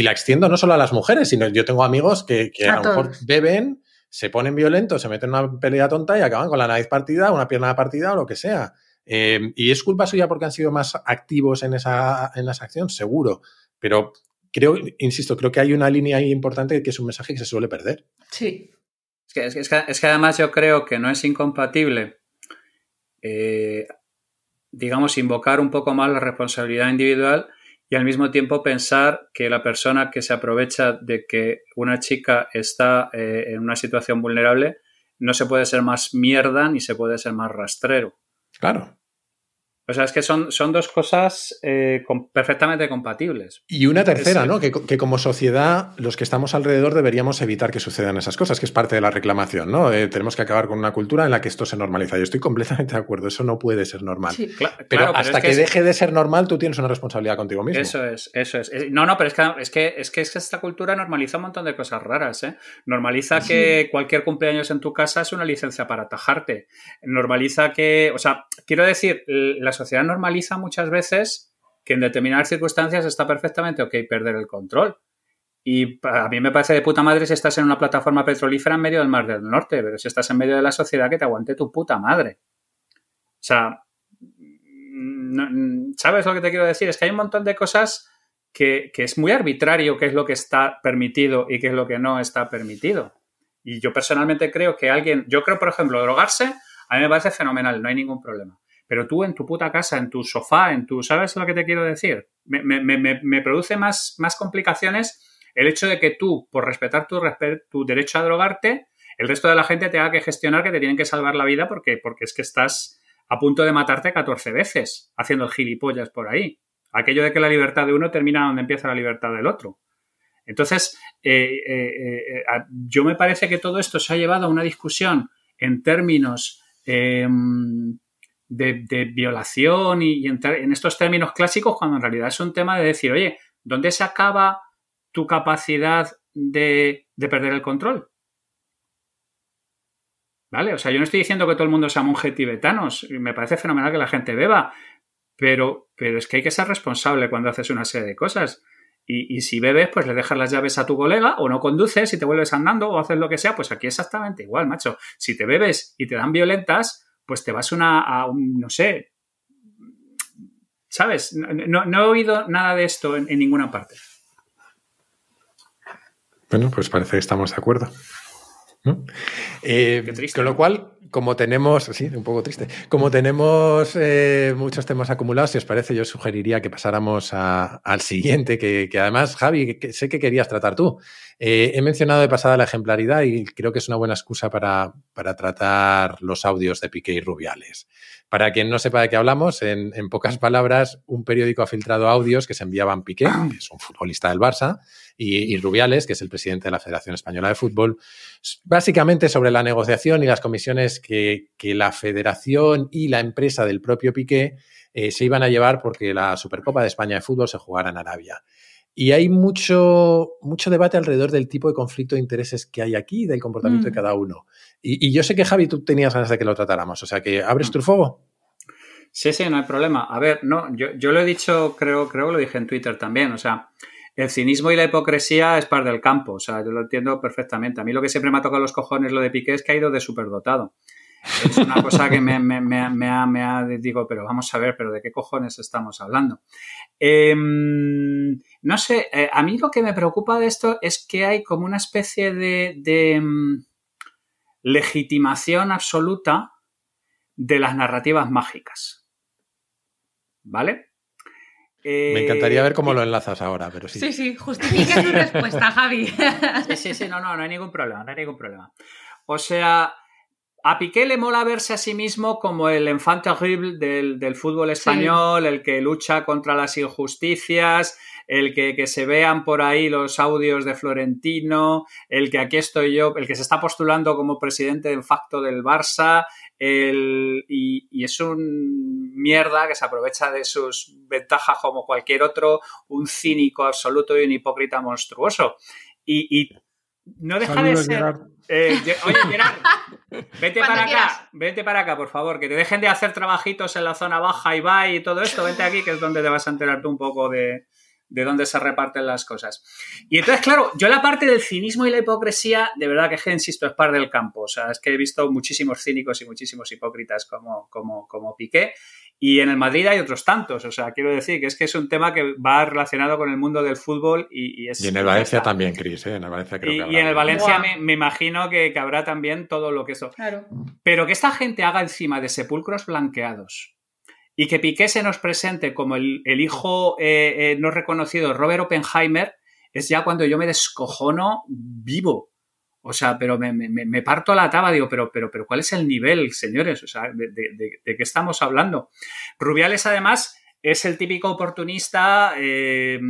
la extiendo no solo a las mujeres, sino yo tengo amigos que, a, lo mejor beben se ponen violentos, se meten en una pelea tonta y acaban con la nariz partida, una pierna partida o lo que sea. Eh, ¿Y es culpa suya porque han sido más activos en esa, en esa acción? Seguro. Pero creo, insisto, creo que hay una línea ahí importante que es un mensaje que se suele perder. Sí. Es que, es que, además yo creo que no es incompatible, eh, digamos, invocar un poco más la responsabilidad individual y al mismo tiempo pensar que la persona que se aprovecha de que una chica está eh, en una situación vulnerable no se puede ser más mierda ni se puede ser más rastrero. Claro. O sea, es que son, son dos cosas eh, perfectamente compatibles. Y una tercera, ¿no? Que, como sociedad, los que estamos alrededor deberíamos evitar que sucedan esas cosas, que es parte de la reclamación, ¿no? Eh, tenemos que acabar con una cultura en la que esto se normaliza. Yo estoy completamente de acuerdo, eso no puede ser normal. pero hasta que, deje de ser normal, tú tienes una responsabilidad contigo mismo. Eso es, eso es. No, no, pero es que, es que, es que, esta cultura normaliza un montón de cosas raras, ¿eh? Normaliza que cualquier cumpleaños en tu casa es una licencia para atajarte. Normaliza que, o sea, quiero decir, las sociedad normaliza muchas veces que en determinadas circunstancias está perfectamente ok perder el control. Y a mí me parece de puta madre si estás en una plataforma petrolífera en medio del Mar del Norte, pero si estás en medio de la sociedad que te aguante tu puta madre. O sea, ¿sabes lo que te quiero decir? Es que hay un montón de cosas que, que, es muy arbitrario qué es lo que está permitido y qué es lo que no está permitido. Y yo personalmente creo que alguien, yo creo, por ejemplo, drogarse, a mí me parece fenomenal, no hay ningún problema. Pero tú en tu puta casa, en tu sofá, en tu, ¿sabes lo que te quiero decir? Me, produce más, más complicaciones el hecho de que tú, por respetar tu, tu derecho a drogarte, el resto de la gente tenga que gestionar que te tienen que salvar la vida porque, porque es que estás a punto de matarte 14 veces haciendo gilipollas por ahí. Aquello de que la libertad de uno termina donde empieza la libertad del otro. Entonces, eh, eh, eh, yo me parece que todo esto se ha llevado a una discusión en términos de, violación y, entrar en estos términos clásicos cuando en realidad es un tema de decir, oye, ¿dónde se acaba tu capacidad de, perder el control? ¿Vale? O sea, yo no estoy diciendo que todo el mundo sea monje tibetanos, me parece fenomenal que la gente beba, pero, pero es que hay que ser responsable cuando haces una serie de cosas. Y, y, si bebes, pues le dejas las llaves a tu colega o no conduces y te vuelves andando o haces lo que sea, pues aquí exactamente igual, macho. Si te bebes y te dan violentas, pues te vas una, a un, no sé, ¿sabes? No, he oído nada de esto en, ninguna parte. Bueno, pues parece que estamos de acuerdo. Eh, Qué triste. Con lo cual, como tenemos, sí, un poco triste, como tenemos eh, muchos temas acumulados, si os parece, yo sugeriría que pasáramos al siguiente, que, además, Javi, sé que querías tratar tú. Eh, he mencionado de pasada la ejemplaridad y creo que es una buena excusa para, para tratar los audios de Piqué y Rubiales. Para quien no sepa de qué hablamos, en, pocas palabras, un periódico ha filtrado audios que se enviaban Piqué, que es un futbolista del Barça, y, Rubiales, que es el presidente de la Federación Española de Fútbol, básicamente sobre la negociación y las comisiones que, la Federación y la empresa del propio Piqué eh, se iban a llevar porque la Supercopa de España de Fútbol se jugara en Arabia. Y hay mucho, mucho debate alrededor del tipo de conflicto de intereses que hay aquí y del comportamiento de mm. cada uno. Y, yo sé que, Javi, tú tenías ganas de que lo tratáramos. O sea, que abres mm. tu fuego. Sí, sí, no hay problema. A ver, no, yo, yo lo he dicho, creo, creo que lo dije en Twitter también. O sea, el cinismo y la hipocresía es parte del campo, o sea, yo lo entiendo perfectamente. A mí lo que siempre me ha tocado los cojones lo de Piqué es que ha ido de superdotado. Es una cosa que me, ha, digo, pero vamos a ver, pero ¿de qué cojones estamos hablando? Eh, no sé, eh, a mí lo que me preocupa de esto es que hay como una especie de, de um, legitimación absoluta de las narrativas mágicas. ¿Vale? Me encantaría ver cómo lo enlazas ahora, pero sí. Sí, sí, justifica tu respuesta, [laughs] Javi. Sí, sí, sí, no, no, no hay ningún problema, no hay ningún problema. O sea, a Piqué le mola verse a sí mismo como el enfant terrible del, del fútbol español, sí. el que lucha contra las injusticias, el que, que, se vean por ahí los audios de Florentino, el que aquí estoy yo, el que se está postulando como presidente de facto del Barça, el, y, y, es un mierda que se aprovecha de sus ventajas como cualquier otro, un cínico absoluto y un hipócrita monstruoso. Y, y no deja de ser. Eh, oye, Gerard, vete [laughs] para quieras. acá, vete para acá, por favor, que te dejen de hacer trabajitos en la zona baja y va y todo esto, vente aquí, que es donde te vas a enterar tú un poco de, de dónde se reparten las cosas. Y entonces, claro, yo la parte del cinismo y la hipocresía, de verdad que, insisto, es par del campo. O sea, es que he visto muchísimos cínicos y muchísimos hipócritas como, como, como Piqué. Y en el Madrid hay otros tantos. O sea, quiero decir que es que es un tema que va relacionado con el mundo del fútbol y, y es... Y en el Valencia también, Cris, ¿eh? En el Valencia creo y, que habrá. y en el Valencia me, me, imagino que, que, habrá también todo lo que eso. Claro. Pero que esta gente haga encima de sepulcros blanqueados y que Piqué se nos presente como el, hijo eh, eh, no reconocido Robert Oppenheimer, es ya cuando yo me descojono vivo. O sea, pero me, parto la taba, digo, pero, pero, pero ¿cuál es el nivel, señores? O sea, ¿de, de, de, de qué estamos hablando? Rubiales, además, es el típico oportunista eh,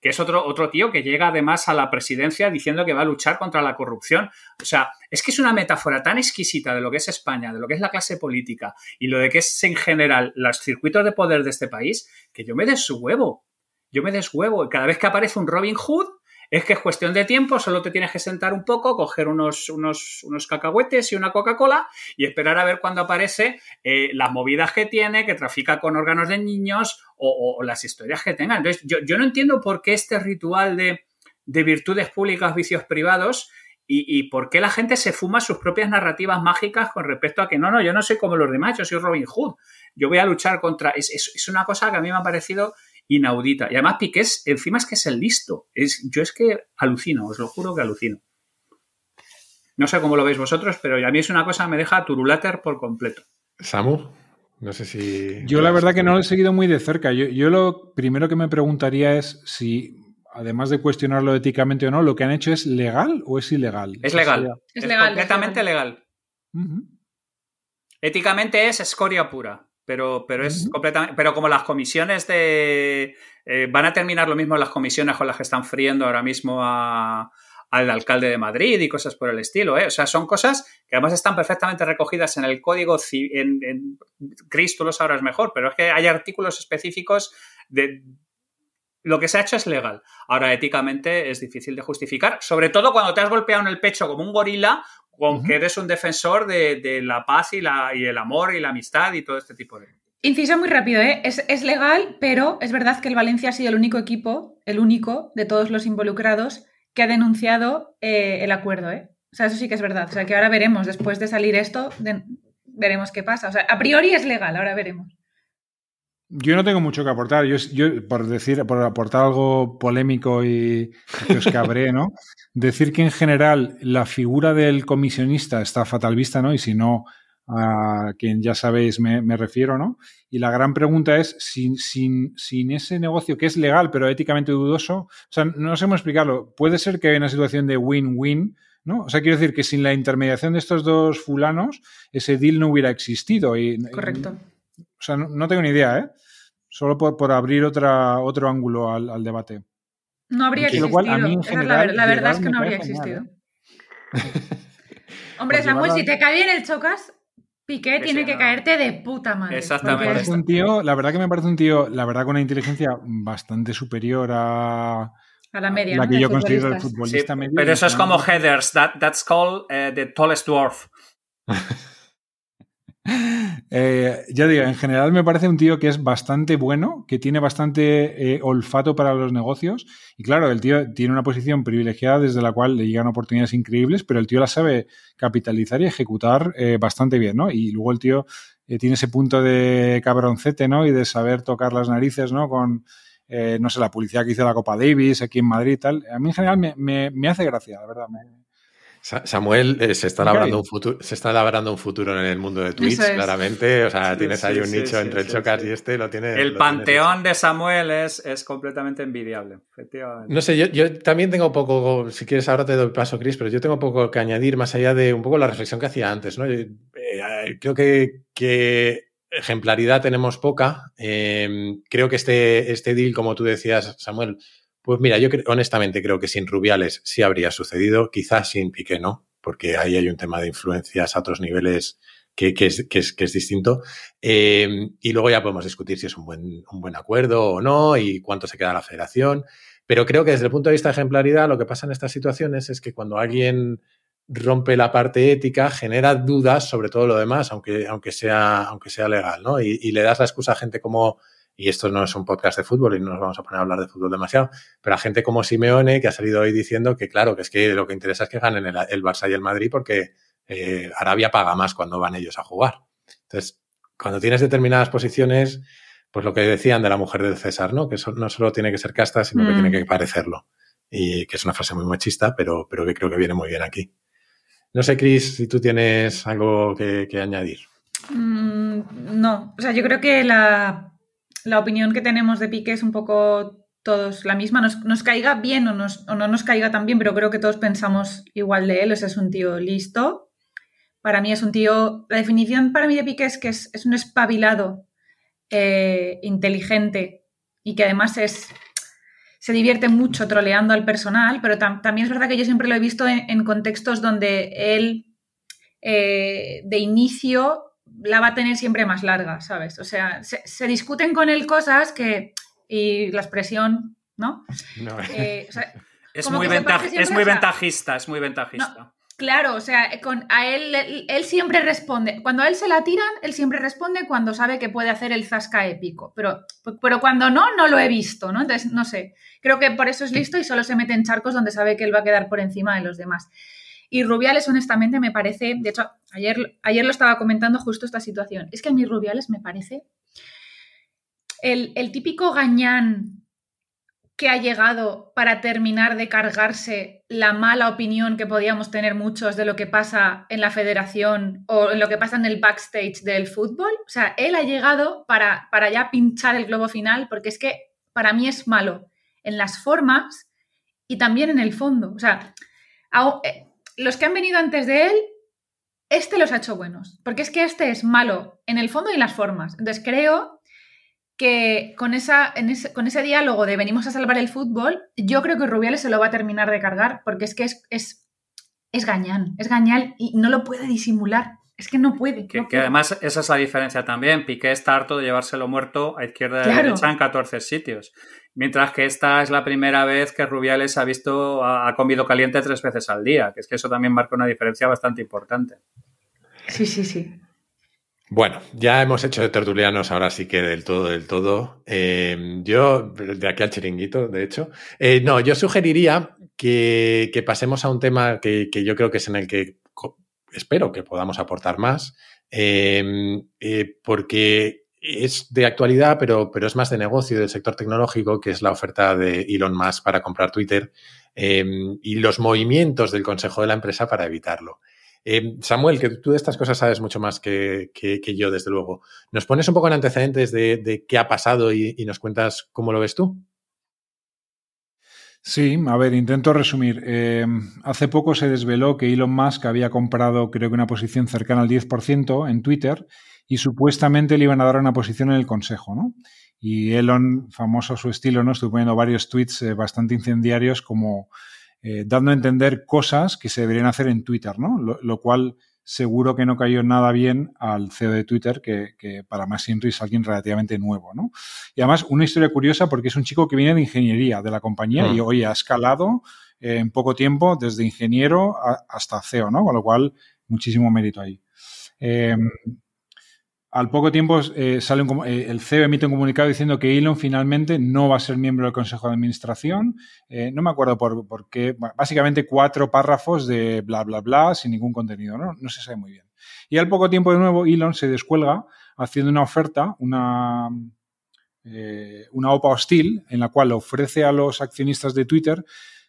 que es otro, otro tío que llega además a la presidencia diciendo que va a luchar contra la corrupción. O sea, es que es una metáfora tan exquisita de lo que es España, de lo que es la clase política y lo de que es en general los circuitos de poder de este país, que yo me deshuevo. Yo me deshuevo. Cada vez que aparece un Robin Hood, es que es cuestión de tiempo, solo te tienes que sentar un poco, coger unos, unos, unos cacahuetes y una Coca-Cola y esperar a ver cuándo aparece eh, las movidas que tiene, que trafica con órganos de niños o, las historias que tenga. Entonces, yo, yo, no entiendo por qué este ritual de, de virtudes públicas, vicios privados, y, y, por qué la gente se fuma sus propias narrativas mágicas con respecto a que no, no, yo no soy como los demás, yo soy Robin Hood, yo voy a luchar contra... Es, es una cosa que a mí me ha parecido inaudita. Y además Piqué es, encima es que es el listo. Es, yo es que alucino, os lo juro que alucino. No sé cómo lo veis vosotros, pero a mí es una cosa que me deja turulater por completo. Samu, no sé si... Yo la verdad que no lo he seguido muy de cerca. Yo, yo lo primero que me preguntaría es si, además de cuestionarlo éticamente o no, lo que han hecho es legal o es ilegal. Es legal. Es, es legal. completamente es legal. legal. Uh -huh. Éticamente es escoria pura pero, pero es uh -huh. completamente. Pero como las comisiones de. Eh, van a terminar lo mismo las comisiones con las que están friendo ahora mismo a, al alcalde de Madrid y cosas por el estilo. ¿eh? O sea, son cosas que además están perfectamente recogidas en el código. En, en, Chris, tú lo sabrás mejor, pero es que hay artículos específicos de. Lo que se ha hecho es legal. Ahora, éticamente es difícil de justificar, sobre todo cuando te has golpeado en el pecho como un gorila con uh -huh. que eres un defensor de, de la paz y, la, y, el amor y la amistad y todo este tipo de... Inciso muy rápido, ¿eh? es, es, legal, pero es verdad que el Valencia ha sido el único equipo, el único de todos los involucrados que ha denunciado eh, el acuerdo. ¿eh? O sea, eso sí que es verdad. O sea, que ahora veremos, después de salir esto, de, veremos qué pasa. O sea, a priori es legal, ahora veremos. Yo no tengo mucho que aportar. Yo, yo, por decir, por aportar algo polémico y que os cabré, ¿no? [laughs] Decir que en general la figura del comisionista está fatal vista, ¿no? Y si no, a quien ya sabéis me, me refiero, ¿no? Y la gran pregunta es, sin, sin, sin, ese negocio que es legal pero éticamente dudoso, o sea, no sé cómo explicarlo, puede ser que haya una situación de win-win, ¿no? O sea, quiero decir que sin la intermediación de estos dos fulanos, ese deal no hubiera existido. Y, Correcto. Y, sea, no, no, tengo ni idea, ¿eh? Solo por, por abrir otra, otro ángulo al, al, debate. No habría existido. Cual, general, la, la, verdad es que no habría existido. ¿eh? [laughs] Hombre, Samuel, si te cae bien el chocas, Piqué tiene que caerte de puta madre. Exactamente. Un tío, la verdad que me parece un tío, la verdad, con una inteligencia bastante superior a, a la media. La ¿no? que yo considero el futbolista sí, medio. Pero eso es como Heathers, that, that's called uh, the tallest dwarf. [laughs] Eh, ya digo, en general me parece un tío que es bastante bueno, que tiene bastante eh, olfato para los negocios. Y claro, el tío tiene una posición privilegiada desde la cual le llegan oportunidades increíbles, pero el tío la sabe capitalizar y ejecutar eh, bastante bien, ¿no? Y luego el tío tiene ese punto de cabroncete, ¿no? Y de saber tocar las narices, ¿no? Con, no sé, la publicidad que hizo la Copa Davis aquí en Madrid y tal. A mí en general me, me, hace gracia, la verdad. Me, Samuel eh, se está labrando un futuro, se está labrando un futuro en el mundo de Twitch, claramente. O sea, tienes ahí un nicho entre el Chocas y este, lo tiene. El panteón de Samuel es, es completamente envidiable, efectivamente. No sé, yo, yo, también tengo poco, si quieres ahora te doy paso, Chris, pero yo tengo poco que añadir más allá de un poco la reflexión que hacía antes, ¿no? Eh, creo que, que, ejemplaridad tenemos poca. Eh, creo que este, este deal, como tú decías, Samuel, pues mira, yo honestamente creo que sin Rubiales sí habría sucedido, quizás sin Piqué no, porque ahí hay un tema de influencias a otros niveles que, es, que, es, distinto. Eh, y luego ya podemos discutir si es un buen, un buen acuerdo o no y cuánto se queda la federación. Pero creo que desde el punto de vista de ejemplaridad, lo que pasa en estas situaciones es que cuando alguien rompe la parte ética, genera dudas sobre todo lo demás, aunque, aunque, sea, aunque sea legal, ¿no? Y, y le das la excusa a gente como y esto no es un podcast de fútbol y no nos vamos a poner a hablar de fútbol demasiado, pero a gente como Simeone que ha salido hoy diciendo que claro, que es que lo que interesa es que ganen el, el Barça y el Madrid porque eh, Arabia paga más cuando van ellos a jugar. Entonces, cuando tienes determinadas posiciones, pues lo que decían de la mujer del César, ¿no? Que eso no solo tiene que ser casta, sino que tiene mm. que parecerlo. Y que es una frase muy machista, pero, pero que creo que viene muy bien aquí. No sé, Cris, si tú tienes algo que, añadir. Mm, no, o sea, yo creo que la la opinión que tenemos de Piqué es un poco todos la misma, nos, caiga bien o, o, no nos caiga tan bien, pero creo que todos pensamos igual de él, o es un tío listo. Para mí es un tío, la definición para mí de Piqué es que es, un espabilado, eh, inteligente y que además es, se divierte mucho troleando al personal, pero también es verdad que yo siempre lo he visto en, contextos donde él eh, de inicio la va a tener siempre más larga, ¿sabes? O sea, se, discuten con él cosas que. y la expresión, ¿no? Eh, [laughs] es, muy es muy ventajista, es muy ventajista. claro, o sea, con, a él, él, siempre responde. Cuando a él se la tiran, él siempre responde cuando sabe que puede hacer el zasca épico. Pero, pero cuando no, no lo he visto, ¿no? Entonces, no sé. Creo que por eso es listo y solo se mete en charcos donde sabe que él va a quedar por encima de los demás. Y Rubiales, honestamente, me parece, de hecho, ayer, ayer lo estaba comentando justo esta situación, es que a mí Rubiales me parece el, típico gañán que ha llegado para terminar de cargarse la mala opinión que podíamos tener muchos de lo que pasa en la federación o en lo que pasa en el backstage del fútbol. O sea, él ha llegado para, para ya pinchar el globo final porque es que para mí es malo en las formas y también en el fondo. O sea, los que han venido antes de él, este los ha hecho buenos, porque es que este es malo en el fondo y en las formas. Entonces creo que con, esa, ese, con ese diálogo de venimos a salvar el fútbol, yo creo que Rubiales se lo va a terminar de cargar, porque es que es, es, es gañán, es gañán y no lo puede disimular. Es que no puede. Que, además esa es la diferencia también. Piqué está harto de llevárselo muerto a izquierda y a derecha en 14 sitios. Mientras que esta es la primera vez que Rubiales ha visto, ha, comido caliente tres veces al día, que es que eso también marca una diferencia bastante importante. Sí, sí, sí. Bueno, ya hemos hecho de tertulianos, ahora sí que del todo, del todo. Eh, yo, de aquí al chiringuito, de hecho. Eh, no, yo sugeriría que, pasemos a un tema que, yo creo que es en el que espero que podamos aportar más, eh, porque es de actualidad, pero, pero es más de negocio del sector tecnológico, que es la oferta de Elon Musk para comprar Twitter em, y los movimientos del consejo de la empresa para evitarlo. Em, Samuel, que tú de estas cosas sabes mucho más que, yo, desde luego. ¿Nos pones un poco en antecedentes de, qué ha pasado y, nos cuentas cómo lo ves tú? Sí, a ver, intento resumir. Em, hace poco se desveló que Elon Musk había comprado, creo que una posición cercana al 10% en Twitter y supuestamente le iban a dar una posición en el Consejo, ¿no? Y Elon, famoso su estilo, ¿no? Estuvo poniendo varios tweets eh, bastante incendiarios como eh, dando a entender cosas que se deberían hacer en Twitter, ¿no? Lo, cual seguro que no cayó nada bien al CEO de Twitter, que, para más Inri es alguien relativamente nuevo, ¿no? Y además, una historia curiosa porque es un chico que viene de ingeniería de la compañía y mm. hoy ha escalado eh, en poco tiempo desde ingeniero hasta CEO, ¿no? Con lo cual, muchísimo mérito ahí. Al poco tiempo eh, sale eh, el CEO emite un comunicado diciendo que Elon finalmente no va a ser miembro del Consejo de Administración. Eh, no me acuerdo por, qué. básicamente cuatro párrafos de bla, bla, bla, sin ningún contenido. ¿no? no se sabe muy bien. Y al poco tiempo de nuevo Elon se descuelga haciendo una oferta, una, una OPA hostil, en la cual ofrece a los accionistas de Twitter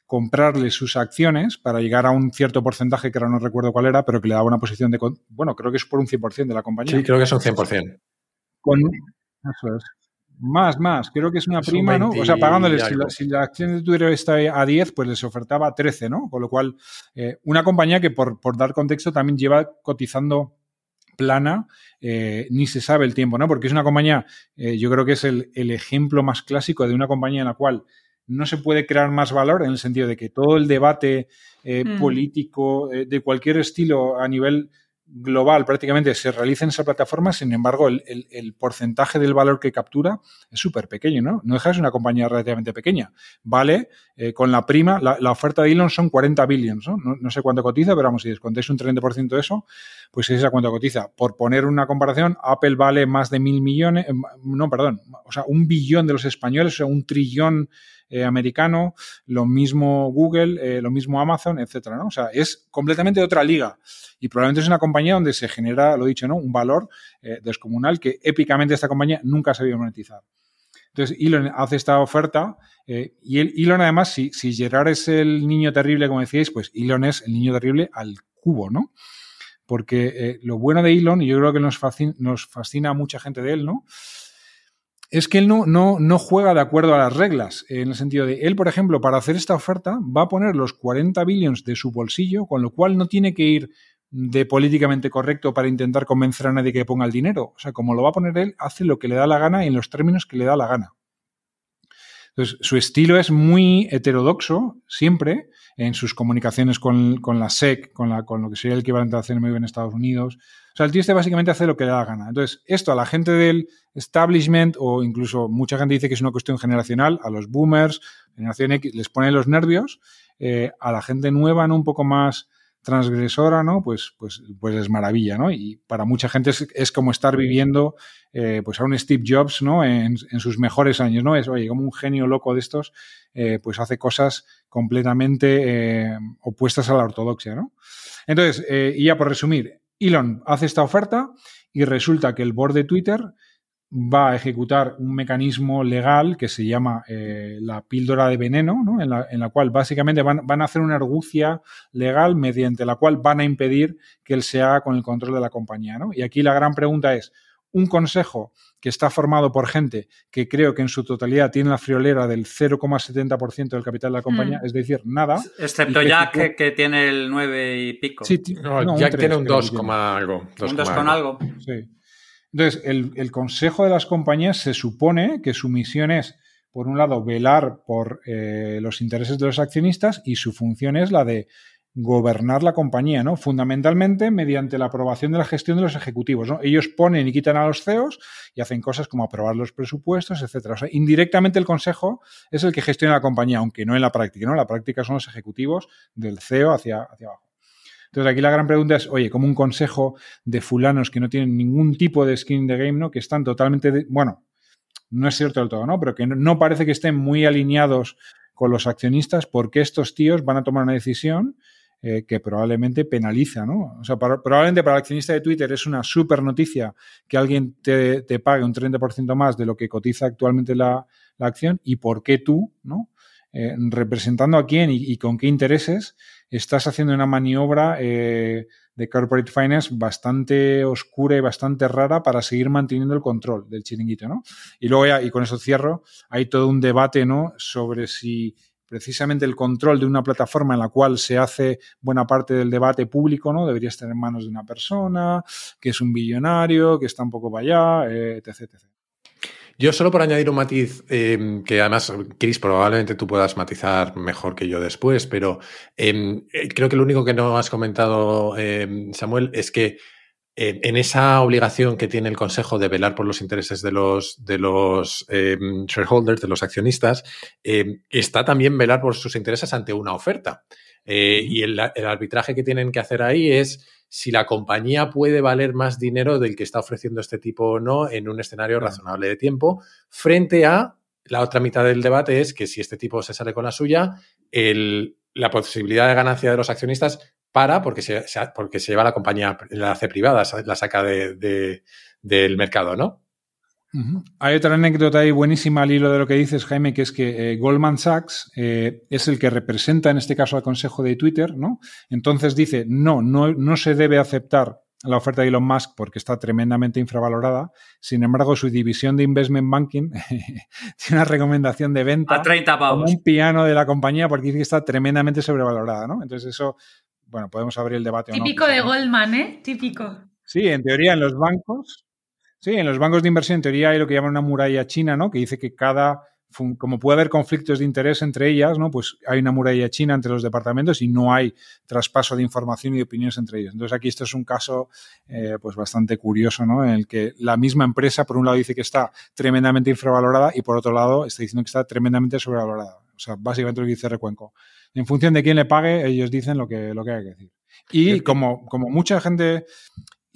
comprarle sus acciones para llegar a un cierto porcentaje, que ahora no recuerdo cuál era, pero que le daba una posición de... Bueno, creo que es por un 100% de la compañía. Sí, creo que es un 100%. Con, eso es. Más, más. Creo que es una prima, ¿no? O sea, pagándole, si la, acción de Twitter está a 10, pues les ofertaba 13, ¿no? Con lo cual, eh, una compañía que, por, por, dar contexto, también lleva cotizando plana, eh, ni se sabe el tiempo, ¿no? Porque es una compañía, eh, yo creo que es el, el ejemplo más clásico de una compañía en la cual no se puede crear más valor en el sentido de que todo el debate eh, mm. político eh, de cualquier estilo a nivel global prácticamente se realiza en esa plataforma, sin embargo, el, porcentaje del valor que captura es súper pequeño, ¿no? No deja de ser una compañía relativamente pequeña. Vale, eh, con la prima, la, oferta de Elon son 40 billions, ¿no? ¿no? sé cuánto cotiza, pero vamos, si descontéis un 30% de eso, pues es a cuánto cotiza. Por poner una comparación, Apple vale más de mil millones, no, perdón, o sea, un billón de los españoles, o sea, un trillón eh, americano, lo mismo Google, eh, lo mismo Amazon, etcétera, ¿no? O sea, es completamente otra liga y probablemente es una compañía donde se genera, lo dicho, ¿no? Un valor eh, descomunal que épicamente esta compañía nunca ha sabido monetizar. Entonces, Elon hace esta oferta y el, Elon además, si, si Gerard es el niño terrible, como decíais, pues Elon es el niño terrible al cubo, ¿no? Porque lo bueno de Elon, y yo creo que nos fascina, nos fascina a mucha gente de él, ¿no? Es que él no, no, no, juega de acuerdo a las reglas, en el sentido de, él, por ejemplo, para hacer esta oferta, va a poner los 40 billions de su bolsillo, con lo cual no tiene que ir de políticamente correcto para intentar convencer a nadie que ponga el dinero. O sea, como lo va a poner él, hace lo que le da la gana y en los términos que le da la gana. Entonces, su estilo es muy heterodoxo, siempre, en sus comunicaciones con, la SEC, con, la, con lo que sería el equivalente a CNMV en Estados Unidos. O sea, el tío este básicamente hace lo que le da la gana. Entonces, esto a la gente del establishment, o incluso mucha gente dice que es una cuestión generacional, a los boomers, generación X, les pone los nervios. Eh, a la gente nueva, ¿no? Un poco más transgresora, ¿no? Pues, pues, pues es maravilla, ¿no? Y para mucha gente es, como estar viviendo eh, pues a un Steve Jobs, ¿no? En, sus mejores años, ¿no? Es, oye, como un genio loco de estos, eh, pues hace cosas completamente eh, opuestas a la ortodoxia, ¿no? Entonces, y ya por resumir, Elon hace esta oferta y resulta que el board de Twitter va a ejecutar un mecanismo legal que se llama eh, la píldora de veneno, ¿no? en, la, cual básicamente van, a hacer una argucia legal mediante la cual van a impedir que él se haga con el control de la compañía. ¿no? Y aquí la gran pregunta es, un consejo que está formado por gente que creo que en su totalidad tiene la friolera del 0,70% del capital de la compañía, mm. es decir, nada. Excepto Jack, que, tiene el 9 y pico. Sí, Jack tiene un 2, algo. un 2 con algo. Sí. Entonces, el, consejo de las compañías se supone que su misión es, por un lado, velar por eh, los intereses de los accionistas y su función es la de gobernar la compañía, ¿no? Fundamentalmente mediante la aprobación de la gestión de los ejecutivos, ¿no? Ellos ponen y quitan a los CEOs y hacen cosas como aprobar los presupuestos, etcétera. O sea, indirectamente el consejo es el que gestiona la compañía, aunque no en la práctica, ¿no? La práctica son los ejecutivos del CEO hacia, hacia abajo. Entonces aquí la gran pregunta es, oye, como un consejo de fulanos que no tienen ningún tipo de skin in the game, ¿no? Que están totalmente, bueno, no es cierto del todo, ¿no? Pero que no, parece que estén muy alineados con los accionistas porque estos tíos van a tomar una decisión eh, que probablemente penaliza, ¿no? O sea, probablemente para el accionista de Twitter es una súper noticia que alguien te, pague un 30% más de lo que cotiza actualmente la, acción y por qué tú, ¿no? Eh, representando a quién y, con qué intereses, estás haciendo una maniobra eh, de corporate finance bastante oscura y bastante rara para seguir manteniendo el control del chiringuito, ¿no? Y luego ya, y con eso cierro, hay todo un debate, ¿no? Sobre si precisamente el control de una plataforma en la cual se hace buena parte del debate público, ¿no? Debería estar en manos de una persona que es un billonario, que está un poco para allá, eh, etc, etc. Yo solo por añadir un matiz, em, que además, Chris, probablemente tú puedas matizar mejor que yo después, pero em, eh, creo que lo único que no has comentado, em, Samuel, es que en esa obligación que tiene el Consejo de velar por los intereses de los, de los shareholders, de los accionistas, está también velar por sus intereses ante una oferta. Eh, y el, arbitraje que tienen que hacer ahí es si la compañía puede valer más dinero del que está ofreciendo este tipo o no en un escenario razonable de tiempo, frente a la otra mitad del debate es que si este tipo se sale con la suya, la posibilidad de ganancia de los accionistas para porque se, porque se lleva la compañía, la hace privada, la saca de, del mercado, ¿no? Hay otra anécdota ahí buenísima al hilo de lo que dices, Jaime, que es que eh, Goldman Sachs eh, es el que representa en este caso al consejo de Twitter, ¿no? Entonces dice, no, no, no se debe aceptar la oferta de Elon Musk porque está tremendamente infravalorada. Sin embargo, su división de investment banking [laughs] tiene una recomendación de venta a 30 pavos. como un piano de la compañía porque dice que está tremendamente sobrevalorada, ¿no? Entonces eso, bueno, podemos abrir el debate. Típico de Goldman, ¿eh? Típico. Sí, en teoría en los bancos Sí, en los bancos de inversión en teoría hay lo que llaman una muralla china, ¿no? Que dice que cada, como puede haber conflictos de interés entre ellas, ¿no? Pues hay una muralla china entre los departamentos y no hay traspaso de información y de opiniones entre ellos. Entonces aquí esto es un caso, eh, pues bastante curioso, ¿no? En el que la misma empresa, por un lado, dice que está tremendamente infravalorada y por otro lado está diciendo que está tremendamente sobrevalorada. O sea, básicamente lo que dice Recuenco. En función de quién le pague, ellos dicen lo que, lo que hay que decir. Y como, como mucha gente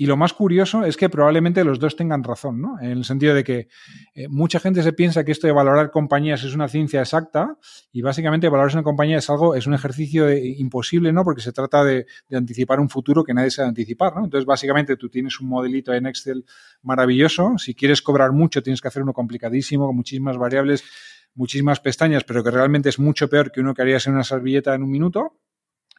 y lo más curioso es que probablemente los dos tengan razón, ¿no? En el sentido de que eh, mucha gente se piensa que esto de valorar compañías es una ciencia exacta y básicamente valorar una compañía es algo, es un ejercicio imposible, ¿no? Porque se trata de, anticipar un futuro que nadie sabe anticipar, ¿no? Entonces, básicamente tú tienes un modelito en Excel maravilloso. Si quieres cobrar mucho, tienes que hacer uno complicadísimo, con muchísimas variables, muchísimas pestañas, pero que realmente es mucho peor que uno que harías en una servilleta en un minuto.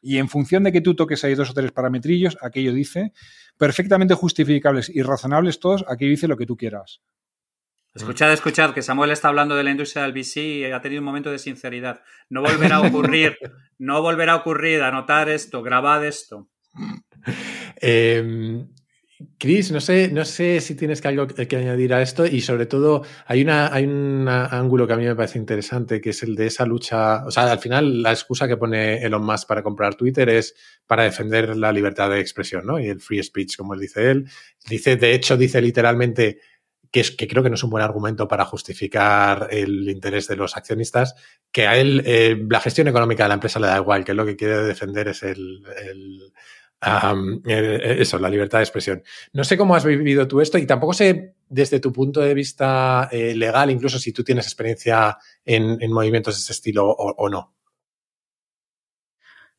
Y en función de que tú toques ahí dos o tres parametrillos, aquello dice perfectamente justificables y razonables todos, aquello dice lo que tú quieras. Escuchad, escuchad, que Samuel está hablando de la industria del VC y ha tenido un momento de sinceridad. No volverá a ocurrir, no volverá a ocurrir, anotar esto, grabad esto. [laughs] Eh, Cris, no sé, no sé si tienes algo que añadir a esto y sobre todo hay, una, hay un ángulo que a mí me parece interesante que es el de esa lucha, o sea, al final la excusa que pone Elon Musk para comprar Twitter es para defender la libertad de expresión, ¿no? Y el free speech, como él dice él. Dice, de hecho, dice literalmente que, es, que creo que no es un buen argumento para justificar el interés de los accionistas, que a él eh, la gestión económica de la empresa le da igual, que lo que quiere defender es el eh, eso, la libertad de expresión. No sé cómo has vivido tú esto y tampoco sé desde tu punto de vista eh, legal, incluso si tú tienes experiencia en, movimientos de ese estilo o, no.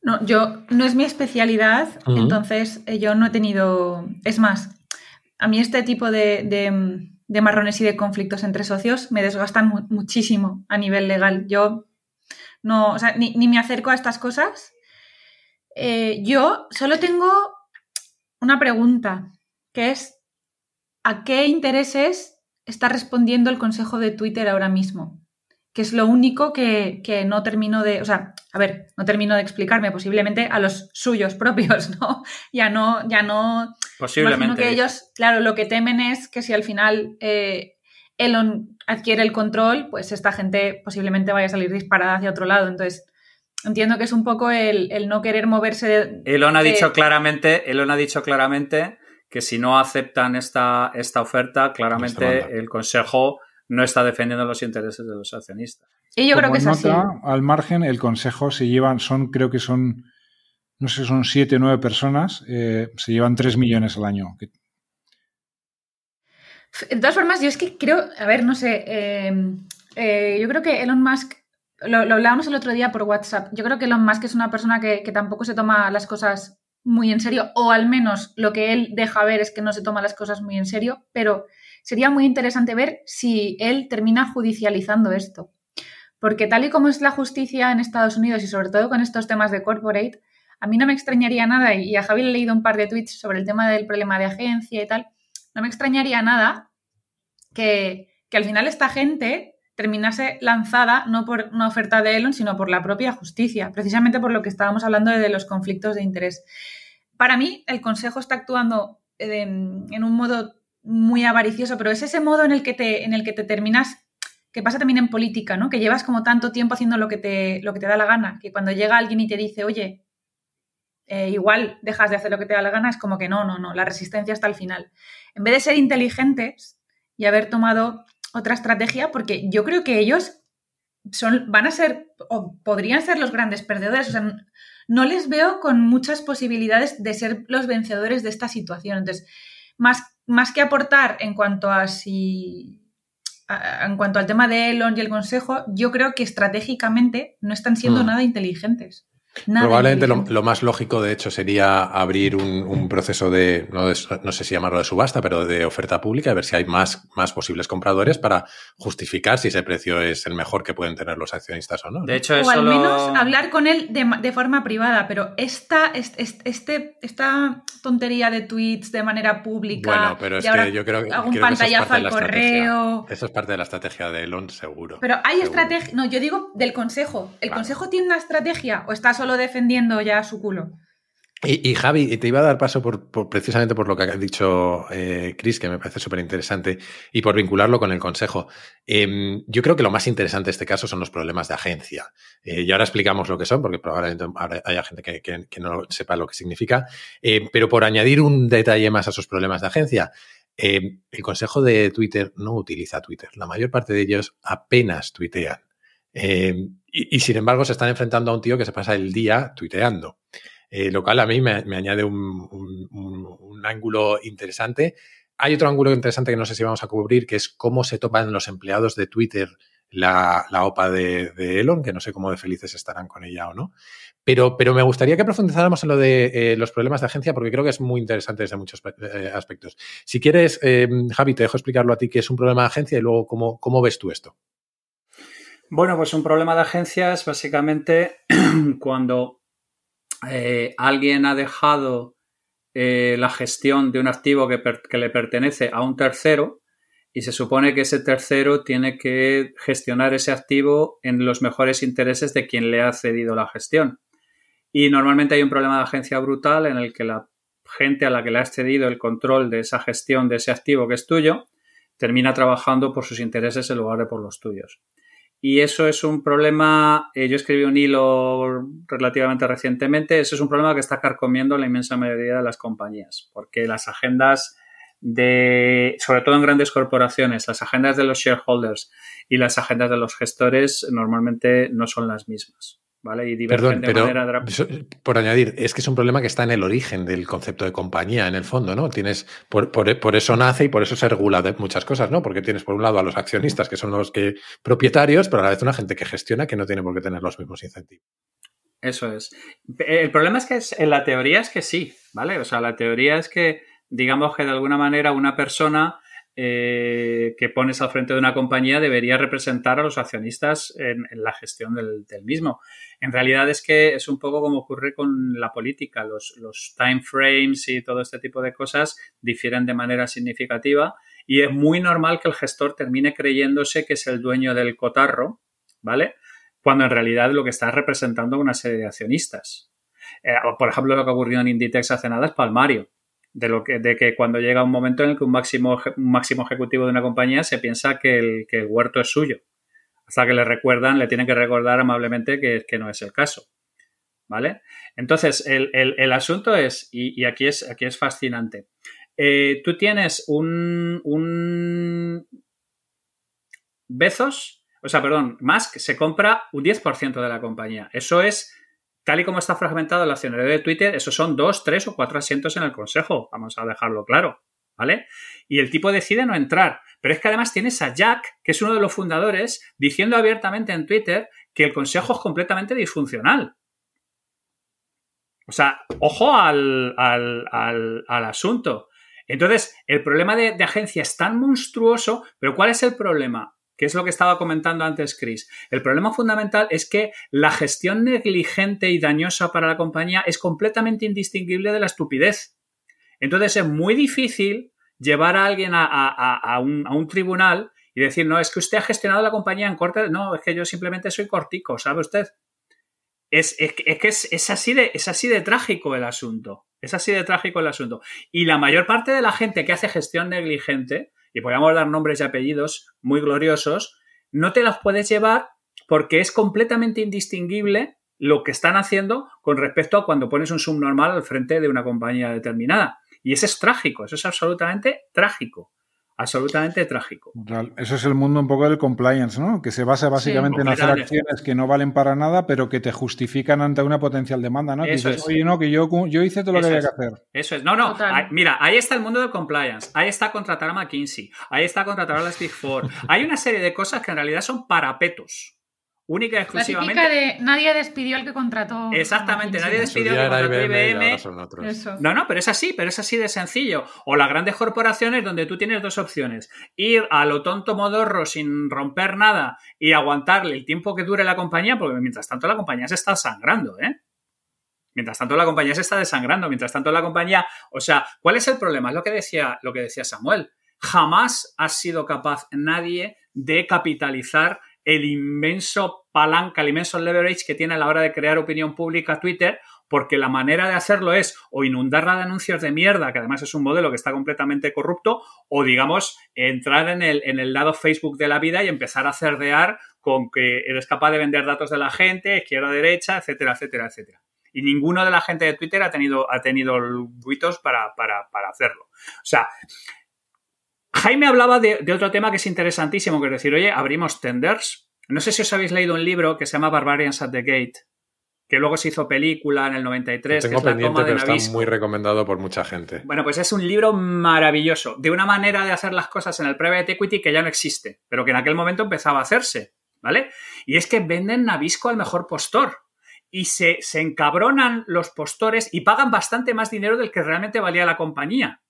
No, yo no es mi especialidad, entonces eh, yo no he tenido. Es más, a mí este tipo de, marrones y de conflictos entre socios me desgastan muchísimo a nivel legal. Yo no, o sea, ni me acerco a estas cosas eh, yo solo tengo una pregunta, que es, ¿a qué intereses está respondiendo el consejo de Twitter ahora mismo? Que es lo único que, no termino de, o sea, a ver, no termino de explicarme, posiblemente a los suyos [laughs] propios, ¿no? Ya no, ya no. Posiblemente. Que ellos, claro, lo que temen es que si al final eh, Elon adquiere el control, pues esta gente posiblemente vaya a salir disparada hacia otro lado. Entonces, entiendo que es un poco el, no querer moverse de... Elon ha dicho claramente, Elon ha dicho claramente que si no aceptan esta, esta oferta, claramente el Consejo no está defendiendo los intereses de los accionistas. Y yo creo que es así. Al margen, el Consejo se llevan, son, creo que son, no sé, son siete o nueve personas, eh, se llevan tres millones al año. De todas formas, yo es que creo, a ver, no sé, eh, eh, yo creo que Elon Musk lo, hablábamos el otro día por WhatsApp. Yo creo que Elon Musk es una persona que, tampoco se toma las cosas muy en serio, o al menos lo que él deja ver es que no se toma las cosas muy en serio, pero sería muy interesante ver si él termina judicializando esto. Porque tal y como es la justicia en Estados Unidos y sobre todo con estos temas de corporate, a mí no me extrañaría nada, y a Javi le he leído un par de tweets sobre el tema del problema de agencia y tal, no me extrañaría nada que, que al final esta gente terminase lanzada no por una oferta de Elon, sino por la propia justicia, precisamente por lo que estábamos hablando de los conflictos de interés. Para mí, el Consejo está actuando en, un modo muy avaricioso, pero es ese modo en el que te, en el que te terminas, que pasa también en política, ¿no? Que llevas como tanto tiempo haciendo lo que te, lo que te da la gana, que cuando llega alguien y te dice, oye, eh, igual dejas de hacer lo que te da la gana, es como que no, no, no, la resistencia está al final. En vez de ser inteligentes y haber tomado otra estrategia porque yo creo que ellos son, van a ser o podrían ser los grandes perdedores. O sea, no les veo con muchas posibilidades de ser los vencedores de esta situación. Entonces, más, más que aportar en cuanto a si en cuanto al tema de Elon y el consejo, yo creo que estratégicamente no están siendo mm. nada inteligentes. Probablemente lo, más lógico, de hecho, sería abrir un, proceso de no, sé si llamarlo de subasta, pero de oferta pública, a ver si hay más, más posibles compradores para justificar si ese precio es el mejor que pueden tener los accionistas o no. De hecho, o al menos hablar con él de, forma privada, pero esta, este, esta tontería de tweets de manera pública. Bueno, pero es que yo creo, un pantallazo al correo. Eso es parte de la estrategia de Elon, seguro. Pero hay estrategia. No, yo digo del consejo. ¿El consejo tiene una estrategia o está solo defendiendo ya su culo. Y, Javi, te iba a dar paso por, precisamente por lo que ha dicho eh, Chris, que me parece súper interesante, y por vincularlo con el consejo. Em, yo creo que lo más interesante de este caso son los problemas de agencia. Eh, y ahora explicamos lo que son, porque probablemente haya gente que, no sepa lo que significa. Eh, pero por añadir un detalle más a esos problemas de agencia, em, el consejo de Twitter no utiliza Twitter. La mayor parte de ellos apenas tuitean. Y, sin embargo se están enfrentando a un tío que se pasa el día tuiteando. Eh, lo cual a mí me, añade un, ángulo interesante. Hay otro ángulo interesante que no sé si vamos a cubrir, que es cómo se topan los empleados de Twitter la, OPA de, Elon, que no sé cómo de felices estarán con ella o no. Pero, pero me gustaría que profundizáramos en lo de eh, los problemas de agencia, porque creo que es muy interesante desde muchos eh, aspectos. Si quieres, Javi, te dejo explicarlo a ti, qué es un problema de agencia y luego cómo, cómo ves tú esto. Bueno, pues un problema de agencias básicamente [clears throat] cuando eh, alguien ha dejado eh, la gestión de un activo que, le pertenece a un tercero y se supone que ese tercero tiene que gestionar ese activo en los mejores intereses de quien le ha cedido la gestión. Y normalmente hay un problema de agencia brutal en el que la gente a la que le has cedido el control de esa gestión de ese activo que es tuyo termina trabajando por sus intereses en lugar de por los tuyos. Y eso es un problema, eh, yo escribí un hilo relativamente recientemente, eso es un problema que está carcomiendo la inmensa mayoría de las compañías, porque las agendas de, sobre todo en grandes corporaciones, las agendas de los shareholders y las agendas de los gestores normalmente no son las mismas. ¿Vale? Y Perdón, pero por añadir, es que es un problema que está en el origen del concepto de compañía, en el fondo, ¿no? Tienes, por, por, eso nace y por eso se regula de muchas cosas, ¿no? Porque tienes por un lado a los accionistas, que son los que propietarios, pero a la vez una gente que gestiona que no tiene por qué tener los mismos incentivos. Eso es. El problema es que en la teoría es que sí, ¿vale? O sea, la teoría es que, digamos que de alguna manera una persona eh, que pones al frente de una compañía debería representar a los accionistas en, la gestión del, mismo. En realidad es que es un poco como ocurre con la política. Los, time frames y todo este tipo de cosas difieren de manera significativa y es muy normal que el gestor termine creyéndose que es el dueño del cotarro, ¿vale? Cuando en realidad lo que está representando una serie de accionistas. Eh, por ejemplo, lo que ocurrió en Inditex hace nada es Palmario de, lo que, de que cuando llega un momento en el que un máximo, un máximo ejecutivo de una compañía se piensa que el, que el huerto es suyo. Hasta que le recuerdan, le tienen que recordar amablemente que, que no es el caso. ¿Vale? Entonces, el, el, asunto es, y, aquí es, aquí es fascinante. Eh, tú tienes un, un Bezos, o sea, perdón, Musk se compra un 10% de la compañía. Eso es tal y como está fragmentado el accionario de Twitter, esos son dos, tres o cuatro asientos en el consejo. Vamos a dejarlo claro. ¿Vale? Y el tipo decide no entrar. Pero es que además tienes a Jack, que es uno de los fundadores, diciendo abiertamente en Twitter que el consejo es completamente disfuncional. O sea, ojo al, asunto. Entonces, el problema de, agencia es tan monstruoso, pero ¿cuál es el problema? Que es lo que estaba comentando antes Chris. El problema fundamental es que la gestión negligente y dañosa para la compañía es completamente indistinguible de la estupidez. Entonces es muy difícil llevar a alguien a, un, tribunal y decir, no, es que usted ha gestionado la compañía en corte. No, es que yo simplemente soy cortico, ¿sabe usted? Es, es, que es, así de, es así de trágico el asunto. Es así de trágico el asunto. Y la mayor parte de la gente que hace gestión negligente y podríamos dar nombres y apellidos muy gloriosos, no te los puedes llevar porque es completamente indistinguible lo que están haciendo con respecto a cuando pones un subnormal al frente de una compañía determinada. Y eso es trágico, eso es absolutamente trágico. Absolutamente trágico. Eso es el mundo un poco del compliance, ¿no? Que se basa básicamente en hacer acciones que no valen para nada, pero que te justifican ante una potencial demanda, ¿no? Eso es. Oye, no, que yo, yo hice todo lo que había que hacer. Eso es. No, no. mira, ahí está el mundo del compliance. Ahí está contratar a McKinsey. Ahí está contratar a las Big Four. Hay una serie de cosas que en realidad son parapetos única y exclusivamente. La de nadie despidió al que contrató. Exactamente, nadie despidió al que contrató IBM. No, no, pero es así, pero es así de sencillo. O las grandes corporaciones donde tú tienes dos opciones: ir a lo tonto modorro sin romper nada y aguantarle el tiempo que dure la compañía, porque mientras tanto la compañía se está sangrando, ¿eh? Mientras tanto la compañía se está desangrando, mientras tanto la compañía, o sea, ¿cuál es el problema? Es lo que decía, lo que decía Samuel. Jamás ha sido capaz nadie de capitalizar el inmenso palanca, el inmenso leverage que tiene a la hora de crear opinión pública Twitter, porque la manera de hacerlo es o inundarla de anuncios de mierda, que además es un modelo que está completamente corrupto, o digamos, entrar en el, en el lado Facebook de la vida y empezar a cerdear con que eres capaz de vender datos de la gente, izquierda, derecha, etcétera, etcétera, etcétera. Y ninguno de la gente de Twitter ha tenido, ha tenido para, para, para hacerlo. O sea, Jaime hablaba de, otro tema que es interesantísimo, que es decir, oye, abrimos tenders. No sé si os habéis leído un libro que se llama Barbarians at the Gate, que luego se hizo película en el 93. tengo pendiente, pero está muy recomendado por mucha gente. Bueno, pues es un libro maravilloso, de una manera de hacer las cosas en el private equity que ya no existe, pero que en aquel momento empezaba a hacerse, ¿vale? Y es que venden Nabisco al mejor postor. Y se, se encabronan los postores y pagan bastante más dinero del que realmente valía la compañía.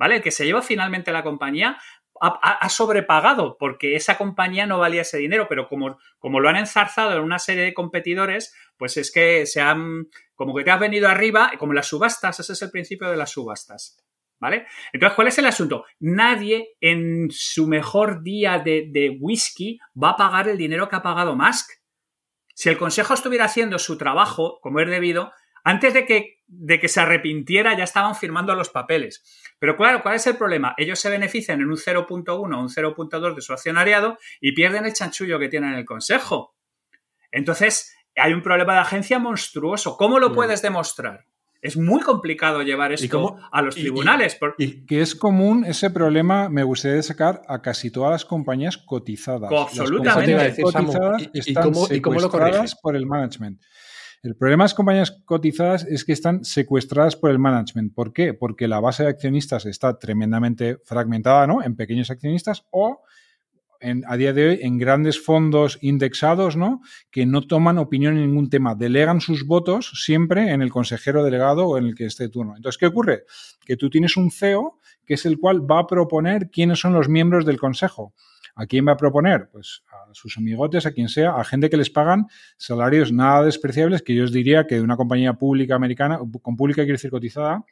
¿Vale? El que se lleva finalmente la compañía ha, sobrepagado porque esa compañía no valía ese dinero, pero como, como, lo han enzarzado en una serie de competidores, pues es que se han, como que te has venido arriba, como las subastas, ese es el principio de las subastas. ¿Vale? Entonces, ¿cuál es el asunto? Nadie en su mejor día de, de whisky va a pagar el dinero que ha pagado Musk. Si el consejo estuviera haciendo su trabajo como es debido, antes de que, de que se arrepintiera ya estaban firmando los papeles. Pero claro, ¿cuál es el problema? Ellos se benefician en un 0.1 o un 0.2 de su accionariado y pierden el chanchullo que tienen en el Consejo. Entonces, hay un problema de agencia monstruoso. ¿Cómo lo puedes demostrar? Es muy complicado llevar esto a los tribunales. Y, que es común ese problema, me gustaría sacar a casi todas las compañías cotizadas. Absolutamente. Las cotizadas están secuestradas por el management. El problema de las compañías cotizadas es que están secuestradas por el management. ¿Por qué? Porque la base de accionistas está tremendamente fragmentada, ¿no? En pequeños accionistas o en, a día de hoy en grandes fondos indexados, ¿no? Que no toman opinión en ningún tema, delegan sus votos siempre en el consejero delegado o en el que esté turno. Entonces, ¿qué ocurre? Que tú tienes un CEO que es el cual va a proponer quiénes son los miembros del consejo. ¿A quién va a proponer? Pues a sus amigotes, a quien sea, a gente que les pagan salarios nada despreciables, que yo os diría que de una compañía pública americana, con pública quiere decir cotizada,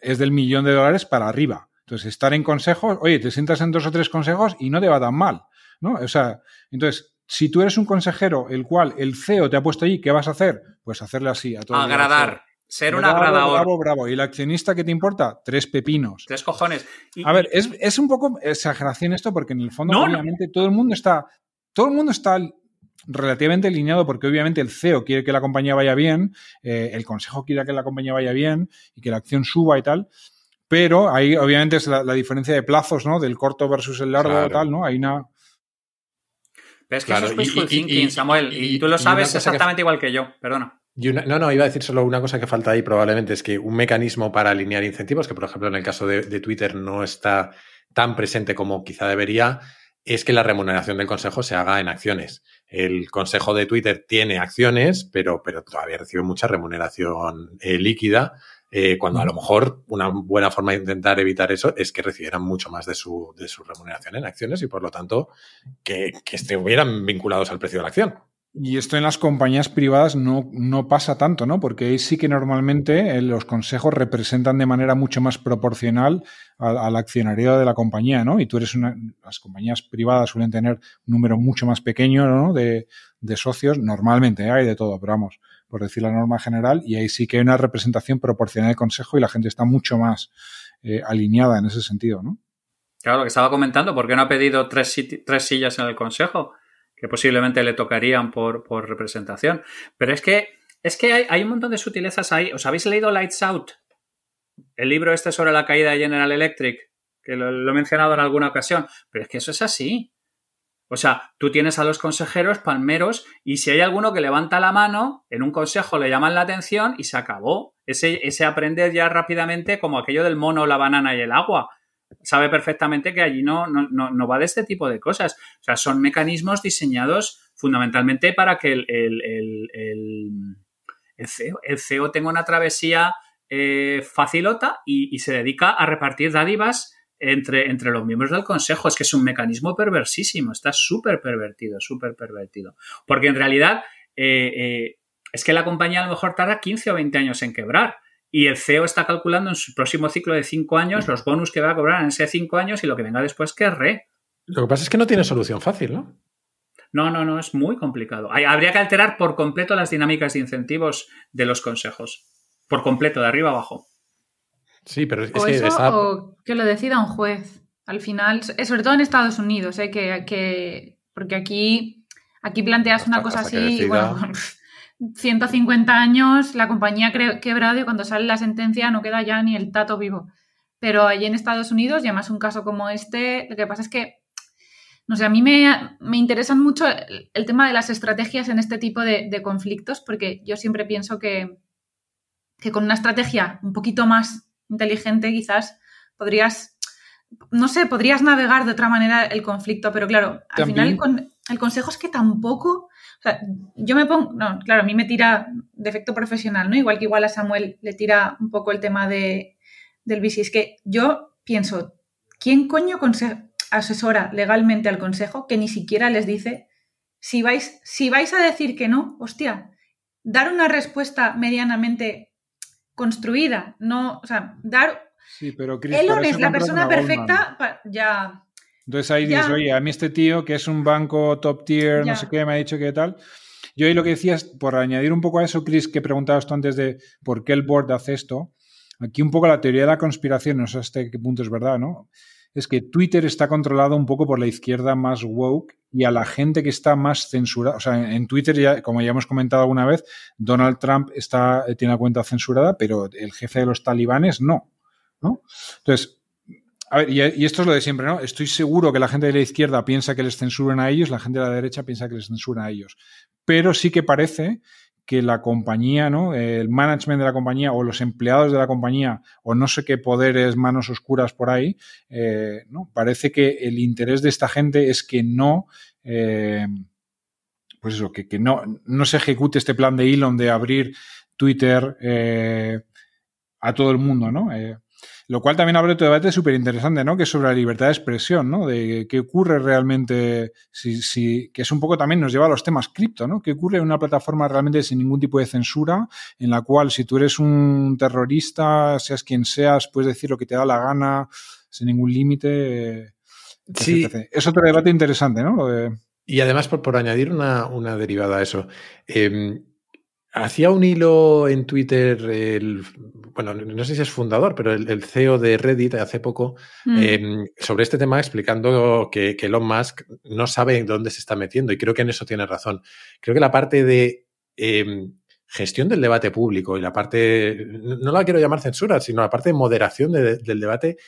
es del millón de dólares para arriba. Entonces, estar en consejos, oye, te sientas en dos o tres consejos y no te va tan mal, ¿no? O sea, entonces, si tú eres un consejero el cual el CEO te ha puesto ahí, ¿qué vas a hacer? Pues hacerle así a todo. Agradar. Ser un agradador. Bravo, bravo. ¿Y el accionista qué te importa? Tres pepinos. Tres cojones. a ver, es, un poco exageración esto porque en el fondo, obviamente, todo el mundo está. Todo el mundo está relativamente alineado porque obviamente el CEO quiere que la compañía vaya bien, eh, el consejo quiere que la compañía vaya bien y que la acción suba y tal. Pero ahí obviamente es la, diferencia de plazos, ¿no? Del corto versus el largo y tal, ¿no? Hay una. Pero es que eso es thinking, Samuel. Y, tú lo sabes exactamente igual que yo. Perdona no, no, iba a decir solo una cosa que falta ahí probablemente, es que un mecanismo para alinear incentivos, que por ejemplo en el caso de, Twitter no está tan presente como quizá debería, es que la remuneración del consejo se haga en acciones. El consejo de Twitter tiene acciones, pero, pero todavía recibe mucha remuneración eh, líquida, eh, cuando a lo mejor una buena forma de intentar evitar eso es que recibieran mucho más de su, de su remuneración en acciones y por lo tanto que, que estuvieran vinculados al precio de la acción. Y esto en las compañías privadas no, no, pasa tanto, ¿no? Porque ahí sí que normalmente eh, los consejos representan de manera mucho más proporcional al, accionario de la compañía, ¿no? Y tú eres una. Las compañías privadas suelen tener un número mucho más pequeño, ¿no? De, socios, normalmente, hay de todo, pero vamos, por decir la norma general, y ahí sí que hay una representación proporcional del consejo y la gente está mucho más eh, alineada en ese sentido, ¿no? Claro, lo que estaba comentando, ¿por qué no ha pedido tres, tres sillas en el consejo? Que posiblemente le tocarían por, representación. Pero es que, es que hay, un montón de sutilezas ahí. ¿Os habéis leído Lights Out? El libro este sobre la caída de General Electric, que lo, he mencionado en alguna ocasión, pero es que eso es así. O sea, tú tienes a los consejeros palmeros y si hay alguno que levanta la mano, en un consejo le llaman la atención y se acabó. Ese, ese aprender ya rápidamente como aquello del mono, la banana y el agua. Sabe perfectamente que allí no, no, no, va de este tipo de cosas. O sea, son mecanismos diseñados fundamentalmente para que el, el, el, el CEO, CEO, tenga una travesía eh, facilota y, se dedica a repartir dádivas entre, entre los miembros del consejo. Es que es un mecanismo perversísimo, está súper pervertido, súper pervertido. Porque en realidad eh, eh, es que la compañía a lo mejor tarda 15 o 20 años en quebrar. Y el CEO está calculando en su próximo ciclo de 5 años los bonus que va a cobrar en ese 5 años y lo que venga después que es re. Lo que pasa es que no tiene solución fácil, ¿no? No, no, no, es muy complicado. Habría que alterar por completo las dinámicas de incentivos de los consejos. Por completo, de arriba abajo. Sí, pero es o que eso, o que lo decida un juez. Al final, sobre todo en Estados Unidos, ¿eh? que, que porque aquí, aquí planteas una cosa así, y bueno, [laughs] 150 años, la compañía quebrado y cuando sale la sentencia no queda ya ni el tato vivo. Pero allí en Estados Unidos, y además un caso como este, lo que pasa es que no sé, a mí me, me interesan mucho el, tema de las estrategias en este tipo de, conflictos, porque yo siempre pienso que, que, con una estrategia un poquito más inteligente quizás podrías, no sé, podrías navegar de otra manera el conflicto, pero claro, al final el, consejo es que tampoco, o sea, yo me pongo, no, claro, a mí me tira de efecto profesional, ¿no? Igual que igual a Samuel le tira un poco el tema de, del bici, es que yo pienso, ¿quién coño asesora legalmente al consejo que ni siquiera les dice si vais, si vais a decir que no, hostia, dar una respuesta medianamente construida, no, o sea, dar... Sí, pero Elon es la persona perfecta, ya... Entonces ahí dices, oye, a mí este tío que es un banco top tier, no sé qué, me ha dicho que tal. Yo ahí lo que decías, por añadir un poco a eso, Chris, que preguntabas tú antes de por qué el board hace esto, aquí un poco la teoría de la conspiración, no sé hasta qué punto es verdad, ¿no? es que Twitter está controlado un poco por la izquierda más woke y a la gente que está más censurada. O sea, en Twitter, ya, como ya hemos comentado alguna vez, Donald Trump está, eh, tiene la cuenta censurada, pero el jefe de los talibanes no. ¿no? Entonces, a ver, y, esto es lo de siempre, ¿no? Estoy seguro que la gente de la izquierda piensa que les censuran a ellos, la gente de la derecha piensa que les censuran a ellos. Pero sí que parece que la compañía, ¿no? El management de la compañía o los empleados de la compañía o no sé qué poderes, manos oscuras por ahí, eh, ¿no? Parece que el interés de esta gente es que no, eh, pues eso, que, que, no, no se ejecute este plan de Elon de abrir Twitter eh, a todo el mundo, ¿no? Lo cual también abre otro debate súper interesante, ¿no? Que es sobre la libertad de expresión, ¿no? De qué ocurre realmente, si, si, que es un poco también nos lleva a los temas cripto, ¿no? ¿Qué ocurre en una plataforma realmente sin ningún tipo de censura, en la cual si tú eres un terrorista, seas quien seas, puedes decir lo que te da la gana, sin ningún límite. Sí. Es otro debate interesante, ¿no? Y además, por, por añadir una, una, derivada a eso, eh, Hacía un hilo en Twitter, el, bueno, no sé si es fundador, pero el, CEO de Reddit hace poco, mm. em, sobre este tema explicando que, Elon Musk no sabe en dónde se está metiendo y creo que en eso tiene razón. Creo que la parte de em, gestión del debate público y la parte, no la quiero llamar censura, sino la parte de moderación del debate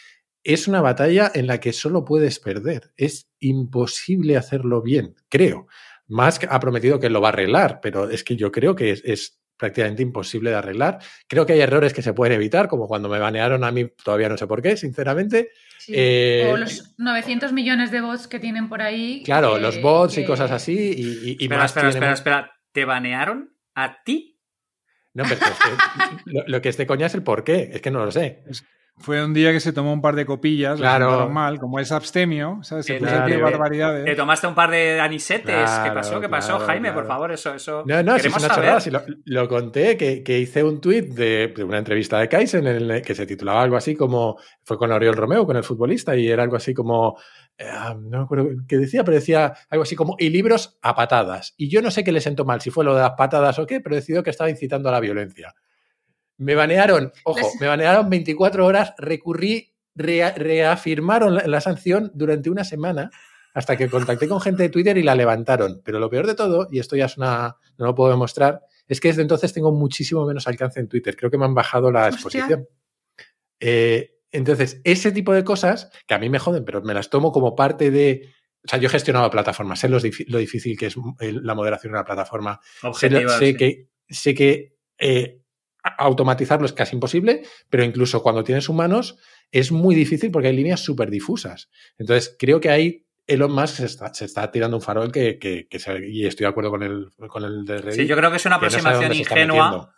es una batalla en la que solo puedes perder. Es imposible hacerlo bien, creo. Musk ha prometido que lo va a arreglar, pero es que yo creo que es, prácticamente imposible de arreglar. Creo que hay errores que se pueden evitar, como cuando me banearon a mí, todavía no sé por qué, sinceramente. Eh, o los 900 millones de bots que tienen por ahí. Claro, los bots y cosas así. Y, espera, espera, espera, espera, ¿Te banearon a ti? No, pero es que [laughs] lo, que es de coña es el por qué, es que no lo sé. Fue un día que se tomó un par de copillas, claro. mal, como es abstemio, ¿sabes? Se puso claro. barbaridades. Te tomaste un par de anisetes. ¿Qué pasó? ¿Qué pasó, Jaime? Por favor, eso, eso. No, no, si es una chorrada. Si lo, conté, que, que, hice un tuit de, una entrevista de Kaizen en el que se titulaba algo así como. Fue con Oriol Romeo, con el futbolista, y era algo así como. Eh, no me acuerdo qué decía, pero decía algo así como. Y libros a patadas. Y yo no sé qué le sentó mal, si fue lo de las patadas o qué, pero decidió que estaba incitando a la violencia. Me banearon, ojo, me banearon 24 horas, recurrí, reafirmaron la, sanción durante una semana hasta que contacté con gente de Twitter y la levantaron. Pero lo peor de todo, y esto ya es una, no lo puedo demostrar, es que desde entonces tengo muchísimo menos alcance en Twitter. Creo que me han bajado la exposición. Eh, Entonces, ese tipo de cosas, que a mí me joden, pero me las tomo como parte de... O sea, yo he gestionado plataformas, sé lo, difícil que es la moderación de una plataforma. sé, que, sé que eh, automatizarlo es casi imposible, pero incluso cuando tienes humanos es muy difícil porque hay líneas súper difusas. Entonces, creo que ahí Elon Musk se está, tirando un farol que, y estoy de acuerdo con el, con el de Reddit, Sí, yo creo que es una aproximación ingenua.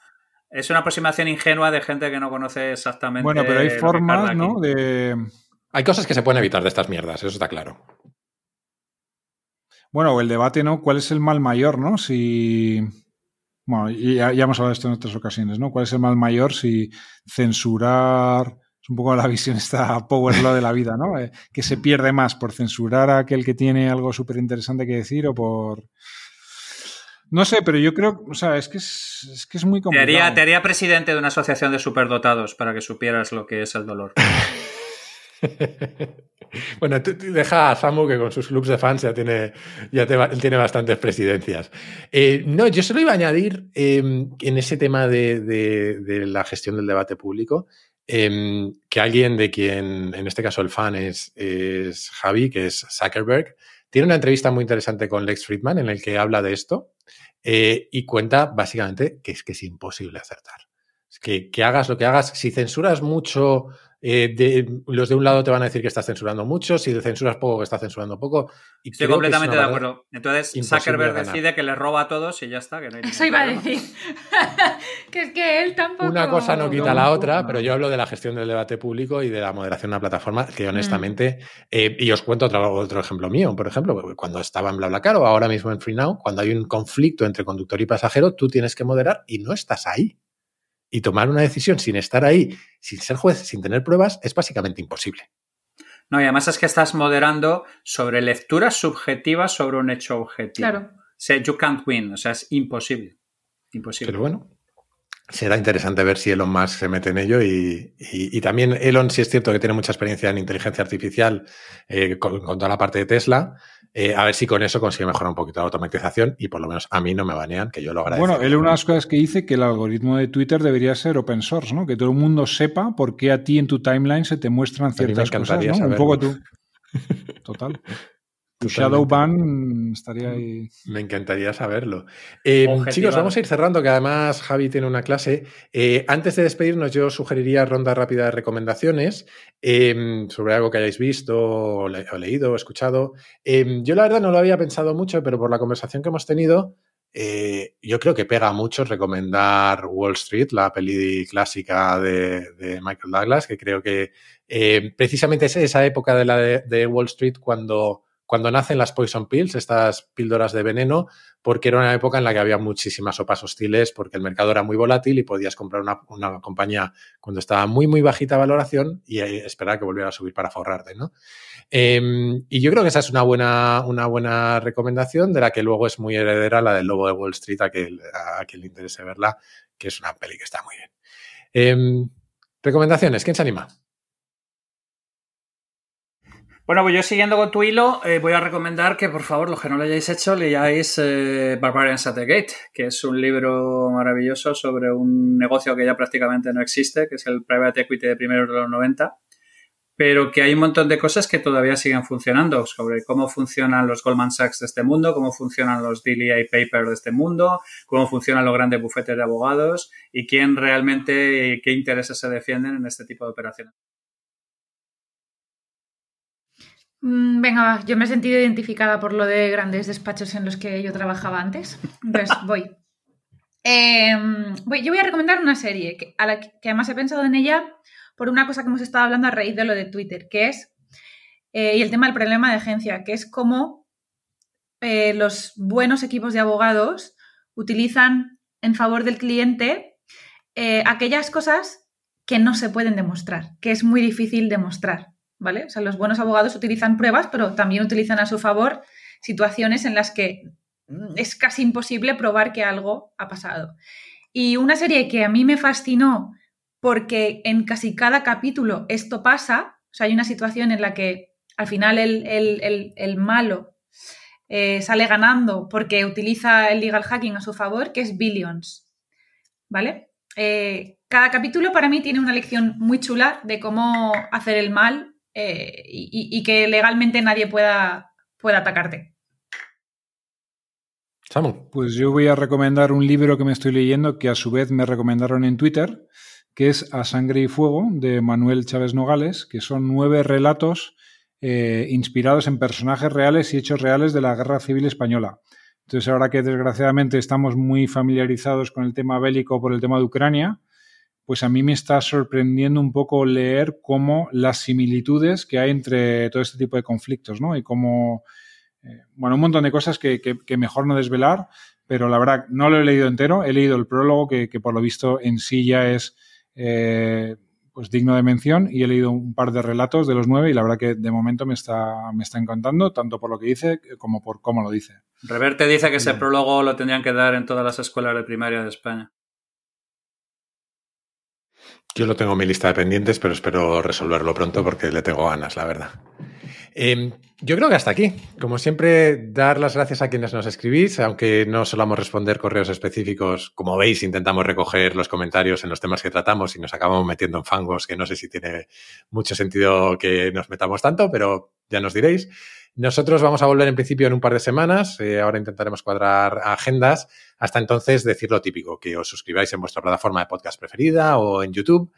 Es una aproximación ingenua de gente que no conoce exactamente. Bueno, pero hay formas, ¿no? De... Hay cosas que se pueden evitar de estas mierdas, eso está claro. Bueno, el debate, ¿no? ¿Cuál es el mal mayor, no? Si. Bueno, ya, ya hemos hablado de esto en otras ocasiones, ¿no? ¿Cuál es el mal mayor si censurar es un poco la [laughs] visión esta power law de la vida, ¿no? Eh, que se pierde más por censurar a aquel que tiene algo súper interesante que decir o por... No sé, pero yo creo, o sea, es que es, que es muy complicado. Te haría, presidente de una asociación de superdotados para que supieras lo que es el dolor. [laughs] [laughs] bueno, deja a Samu que con sus clubs de fans ya tiene, ya tiene bastantes presidencias. Eh, no, yo solo iba a añadir em, en ese tema de, la gestión del debate público Em, que alguien de quien, en este caso el fan es, es, Javi, que es Zuckerberg, tiene una entrevista muy interesante con Lex Friedman en el que habla de esto eh, y cuenta básicamente que es que es imposible acertar. que, que hagas lo que hagas, si censuras mucho eh, de, los de un lado te van a decir que estás censurando mucho, si censuras poco, que estás censurando poco. Y Estoy completamente de acuerdo. Entonces, Zuckerberg decide que le roba a todos y ya está. Eso iba a decir. [laughs] que es que él tampoco. Una cosa no quita la otra, pero yo hablo de la gestión del debate público y de la moderación de una plataforma que, honestamente. Mm. Eh, y os cuento otro, otro ejemplo mío. Por ejemplo, cuando estaba en BlaBlaCar o ahora mismo en FreeNow, cuando hay un conflicto entre conductor y pasajero, tú tienes que moderar y no estás ahí y tomar una decisión sin estar ahí, sin ser juez, sin tener pruebas, es básicamente imposible. No, y además es que estás moderando sobre lecturas subjetivas sobre un hecho objetivo. Claro. O sea, you can't win, o sea, es imposible. Imposible. Pero bueno, será interesante ver si Elon Musk se mete en ello y, también Elon sí es cierto que tiene mucha experiencia en inteligencia artificial eh, con, toda la parte de Tesla. Eh, a ver si con eso consigue mejorar un poquito la automatización y por lo menos a mí no me banean, que yo lo agradezco. Bueno, él una de las cosas que dice que el algoritmo de Twitter debería ser open source, ¿no? Que todo el mundo sepa por qué a ti en tu timeline se te muestran ciertas cosas, ¿no? Un poco tú. [laughs] Total. Shadow Ban estaría ahí. Me encantaría saberlo. Eh, chicos, vamos a ir cerrando, que además Javi tiene una clase. Eh, antes de despedirnos, yo sugeriría ronda rápida de recomendaciones em, sobre algo que hayáis visto, o, leído, o escuchado. Em, yo la verdad no lo había pensado mucho, pero por la conversación que hemos tenido, eh, yo creo que pega mucho recomendar Wall Street, la peli clásica de, Michael Douglas, que creo que precisamente es esa época de la de Wall Street cuando cuando nacen las poison pills, estas píldoras de veneno, porque era una época en la que había muchísimas sopas hostiles, porque el mercado era muy volátil y podías comprar una, compañía cuando estaba muy, muy bajita valoración y esperar que volviera a subir para forrarte, ¿no? Em, y yo creo que esa es una buena, una buena recomendación, de la que luego es muy heredera la del Lobo de Wall Street, a, que, a quien le interese verla, que es una peli que está muy bien. Em, recomendaciones, ¿quién se anima? Bueno, pues yo siguiendo con tu hilo, eh, voy a recomendar que por favor, los que no lo hayáis hecho, leáis eh, Barbarians at the Gate, que es un libro maravilloso sobre un negocio que ya prácticamente no existe, que es el private equity de primeros de los 90, pero que hay un montón de cosas que todavía siguen funcionando, sobre cómo funcionan los Goldman Sachs de este mundo, cómo funcionan los DLA Paper de este mundo, cómo funcionan los grandes bufetes de abogados y quién realmente, qué intereses se defienden en este tipo de operaciones. Mm, venga, yo me he sentido identificada por lo de grandes despachos en los que yo trabajaba antes. [laughs] Entonces, em, voy. Yo voy a recomendar una serie que, a la que, además he pensado en ella por una cosa que hemos estado hablando a raíz de lo de Twitter, que es, eh, y el tema del problema de agencia, que es cómo eh, los buenos equipos de abogados utilizan en favor del cliente eh, aquellas cosas que no se pueden demostrar, que es muy difícil demostrar. ¿Vale? O sea, los buenos abogados utilizan pruebas, pero también utilizan a su favor situaciones en las que es casi imposible probar que algo ha pasado. Y una serie que a mí me fascinó porque en casi cada capítulo esto pasa, o sea, hay una situación en la que al final el, malo eh, sale ganando porque utiliza el legal hacking a su favor, que es Billions, ¿vale? Eh, cada capítulo para mí tiene una lección muy chula de cómo hacer el mal eh, y, que legalmente nadie pueda, pueda atacarte. Samu. Pues yo voy a recomendar un libro que me estoy leyendo que a su vez me recomendaron en Twitter, que es A Sangre y Fuego de Manuel Chávez Nogales, que son nueve relatos eh, inspirados en personajes reales y hechos reales de la Guerra Civil Española. Entonces, ahora que desgraciadamente estamos muy familiarizados con el tema bélico por el tema de Ucrania, pues a mí me está sorprendiendo un poco leer cómo las similitudes que hay entre todo este tipo de conflictos, ¿no? Y cómo, eh, bueno, un montón de cosas que, mejor no desvelar, pero la verdad no lo he leído entero, he leído el prólogo que, por lo visto en sí ya es eh, pues digno de mención y he leído un par de relatos de los nueve y la verdad que de momento me está, me está encantando, tanto por lo que dice como por cómo lo dice. Reverte dice que ese prólogo lo tendrían que dar en todas las escuelas de primaria de España. Yo lo tengo en mi lista de pendientes, pero espero resolverlo pronto porque le tengo ganas, la verdad. Em, yo creo que hasta aquí. Como siempre, dar las gracias a quienes nos escribís, aunque no solamos responder correos específicos. Como veis, intentamos recoger los comentarios en los temas que tratamos y nos acabamos metiendo en fangos que no sé si tiene mucho sentido que nos metamos tanto, pero ya nos diréis. Nosotros vamos a volver en principio en un par de semanas. Eh, ahora intentaremos cuadrar agendas. Hasta entonces, decir lo típico, que os suscribáis en vuestra plataforma de podcast preferida o en YouTube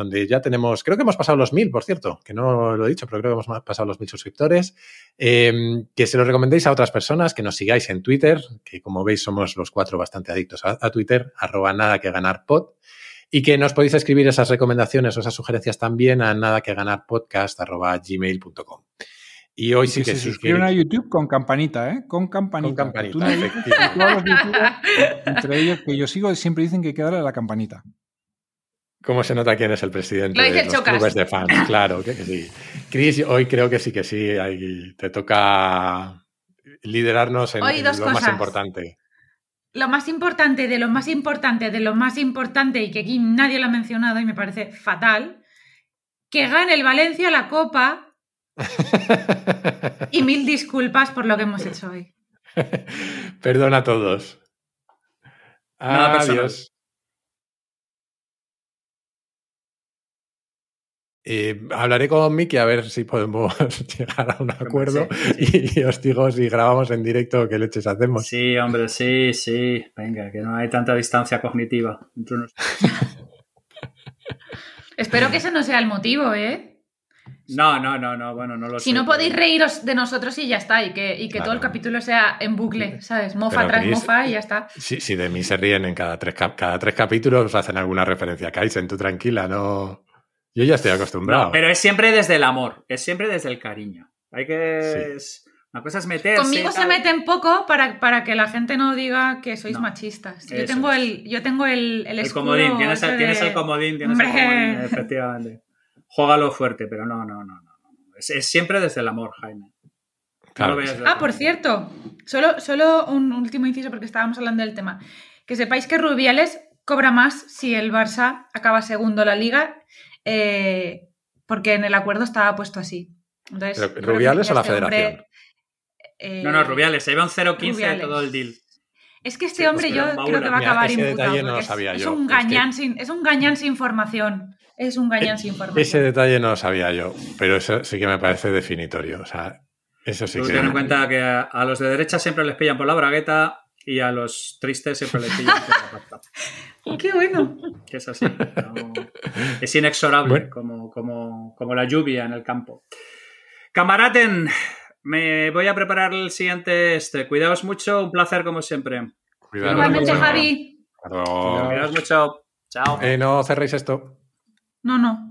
donde ya tenemos, creo que hemos pasado los mil, por cierto, que no lo he dicho, pero creo que hemos pasado los mil suscriptores. Em, que se lo recomendéis a otras personas, que nos sigáis en Twitter, que como veis somos los cuatro bastante adictos a, Twitter, arroba nada que ganar pod. Y que nos podéis escribir esas recomendaciones o esas sugerencias también a nada que ganar podcast gmail.com. Y hoy sí que, se suscriben a YouTube con campanita, ¿eh? Con campanita. Con campanita, efectivamente. entre ellos que yo sigo, siempre dicen que hay que darle a la campanita. ¿Cómo se nota quién es el presidente de los clubes de fans? [laughs] Claro que, sí. Chris, hoy creo que sí que sí. te toca liderarnos en, lo más importante. Lo más importante de lo más importante de lo más importante y que aquí nadie lo ha mencionado y me parece fatal, que gane el Valencia la Copa [laughs] y mil disculpas por lo que hemos hecho hoy. [laughs] Perdona a todos. Adiós. Eh, hablaré con Miki a ver si podemos [laughs] llegar a un acuerdo y, os digo si grabamos en directo qué leches hacemos. Sí, hombre, sí, sí. Venga, que no hay tanta distancia cognitiva entre unos. Espero que ese no sea el motivo, ¿eh? No, no, no, no, bueno, no lo si sé. Si no podéis reíros de nosotros y ya está, y que, y que todo el capítulo sea en bucle, ¿sabes? Mofa tras mofa y ya está. Si, si, de mí se ríen en cada tres, cada tres capítulos, hacen alguna referencia a Kaisen, tú tranquila, no. Yo ya estoy acostumbrado. pero es siempre desde el amor, es siempre desde el cariño. Hay que. Una cosa es meterse. Conmigo se meten poco para, para, que la gente no diga que sois machistas. Yo tengo, el, yo tengo el, el, el comodín, tienes, el, tienes el comodín, tienes el comodín, efectivamente. Jógalo fuerte, pero no, no, no. no. Es, siempre desde el amor, Jaime. ah, por cierto, solo, solo un último inciso porque estábamos hablando del tema. Que sepáis que Rubiales cobra más si el Barça acaba segundo la liga eh, porque en el acuerdo estaba puesto así. ¿Rubiales o la este federación? Eh, no, no, Rubiales, se iba un 0,15 de todo el deal. Es que este hombre pues yo creo que va a acabar imputado. es, un gañán sin, es un gañán sin formación. Es un gañán sin formación. Ese detalle no lo sabía yo, pero eso sí que me parece definitorio. O sea, eso sí que. Ten en cuenta que a, los de derecha siempre les pillan por la bragueta y a los tristes siempre les pillan por la pata. [laughs] ¡Qué bueno! Que es así. es inexorable, como, como, como la lluvia en el campo. Camaraten, me voy a preparar el siguiente este. Cuidaos mucho, un placer como siempre. Igualmente, Javi. Cuidaos mucho. Chao. Eh, no cerréis esto. No, no.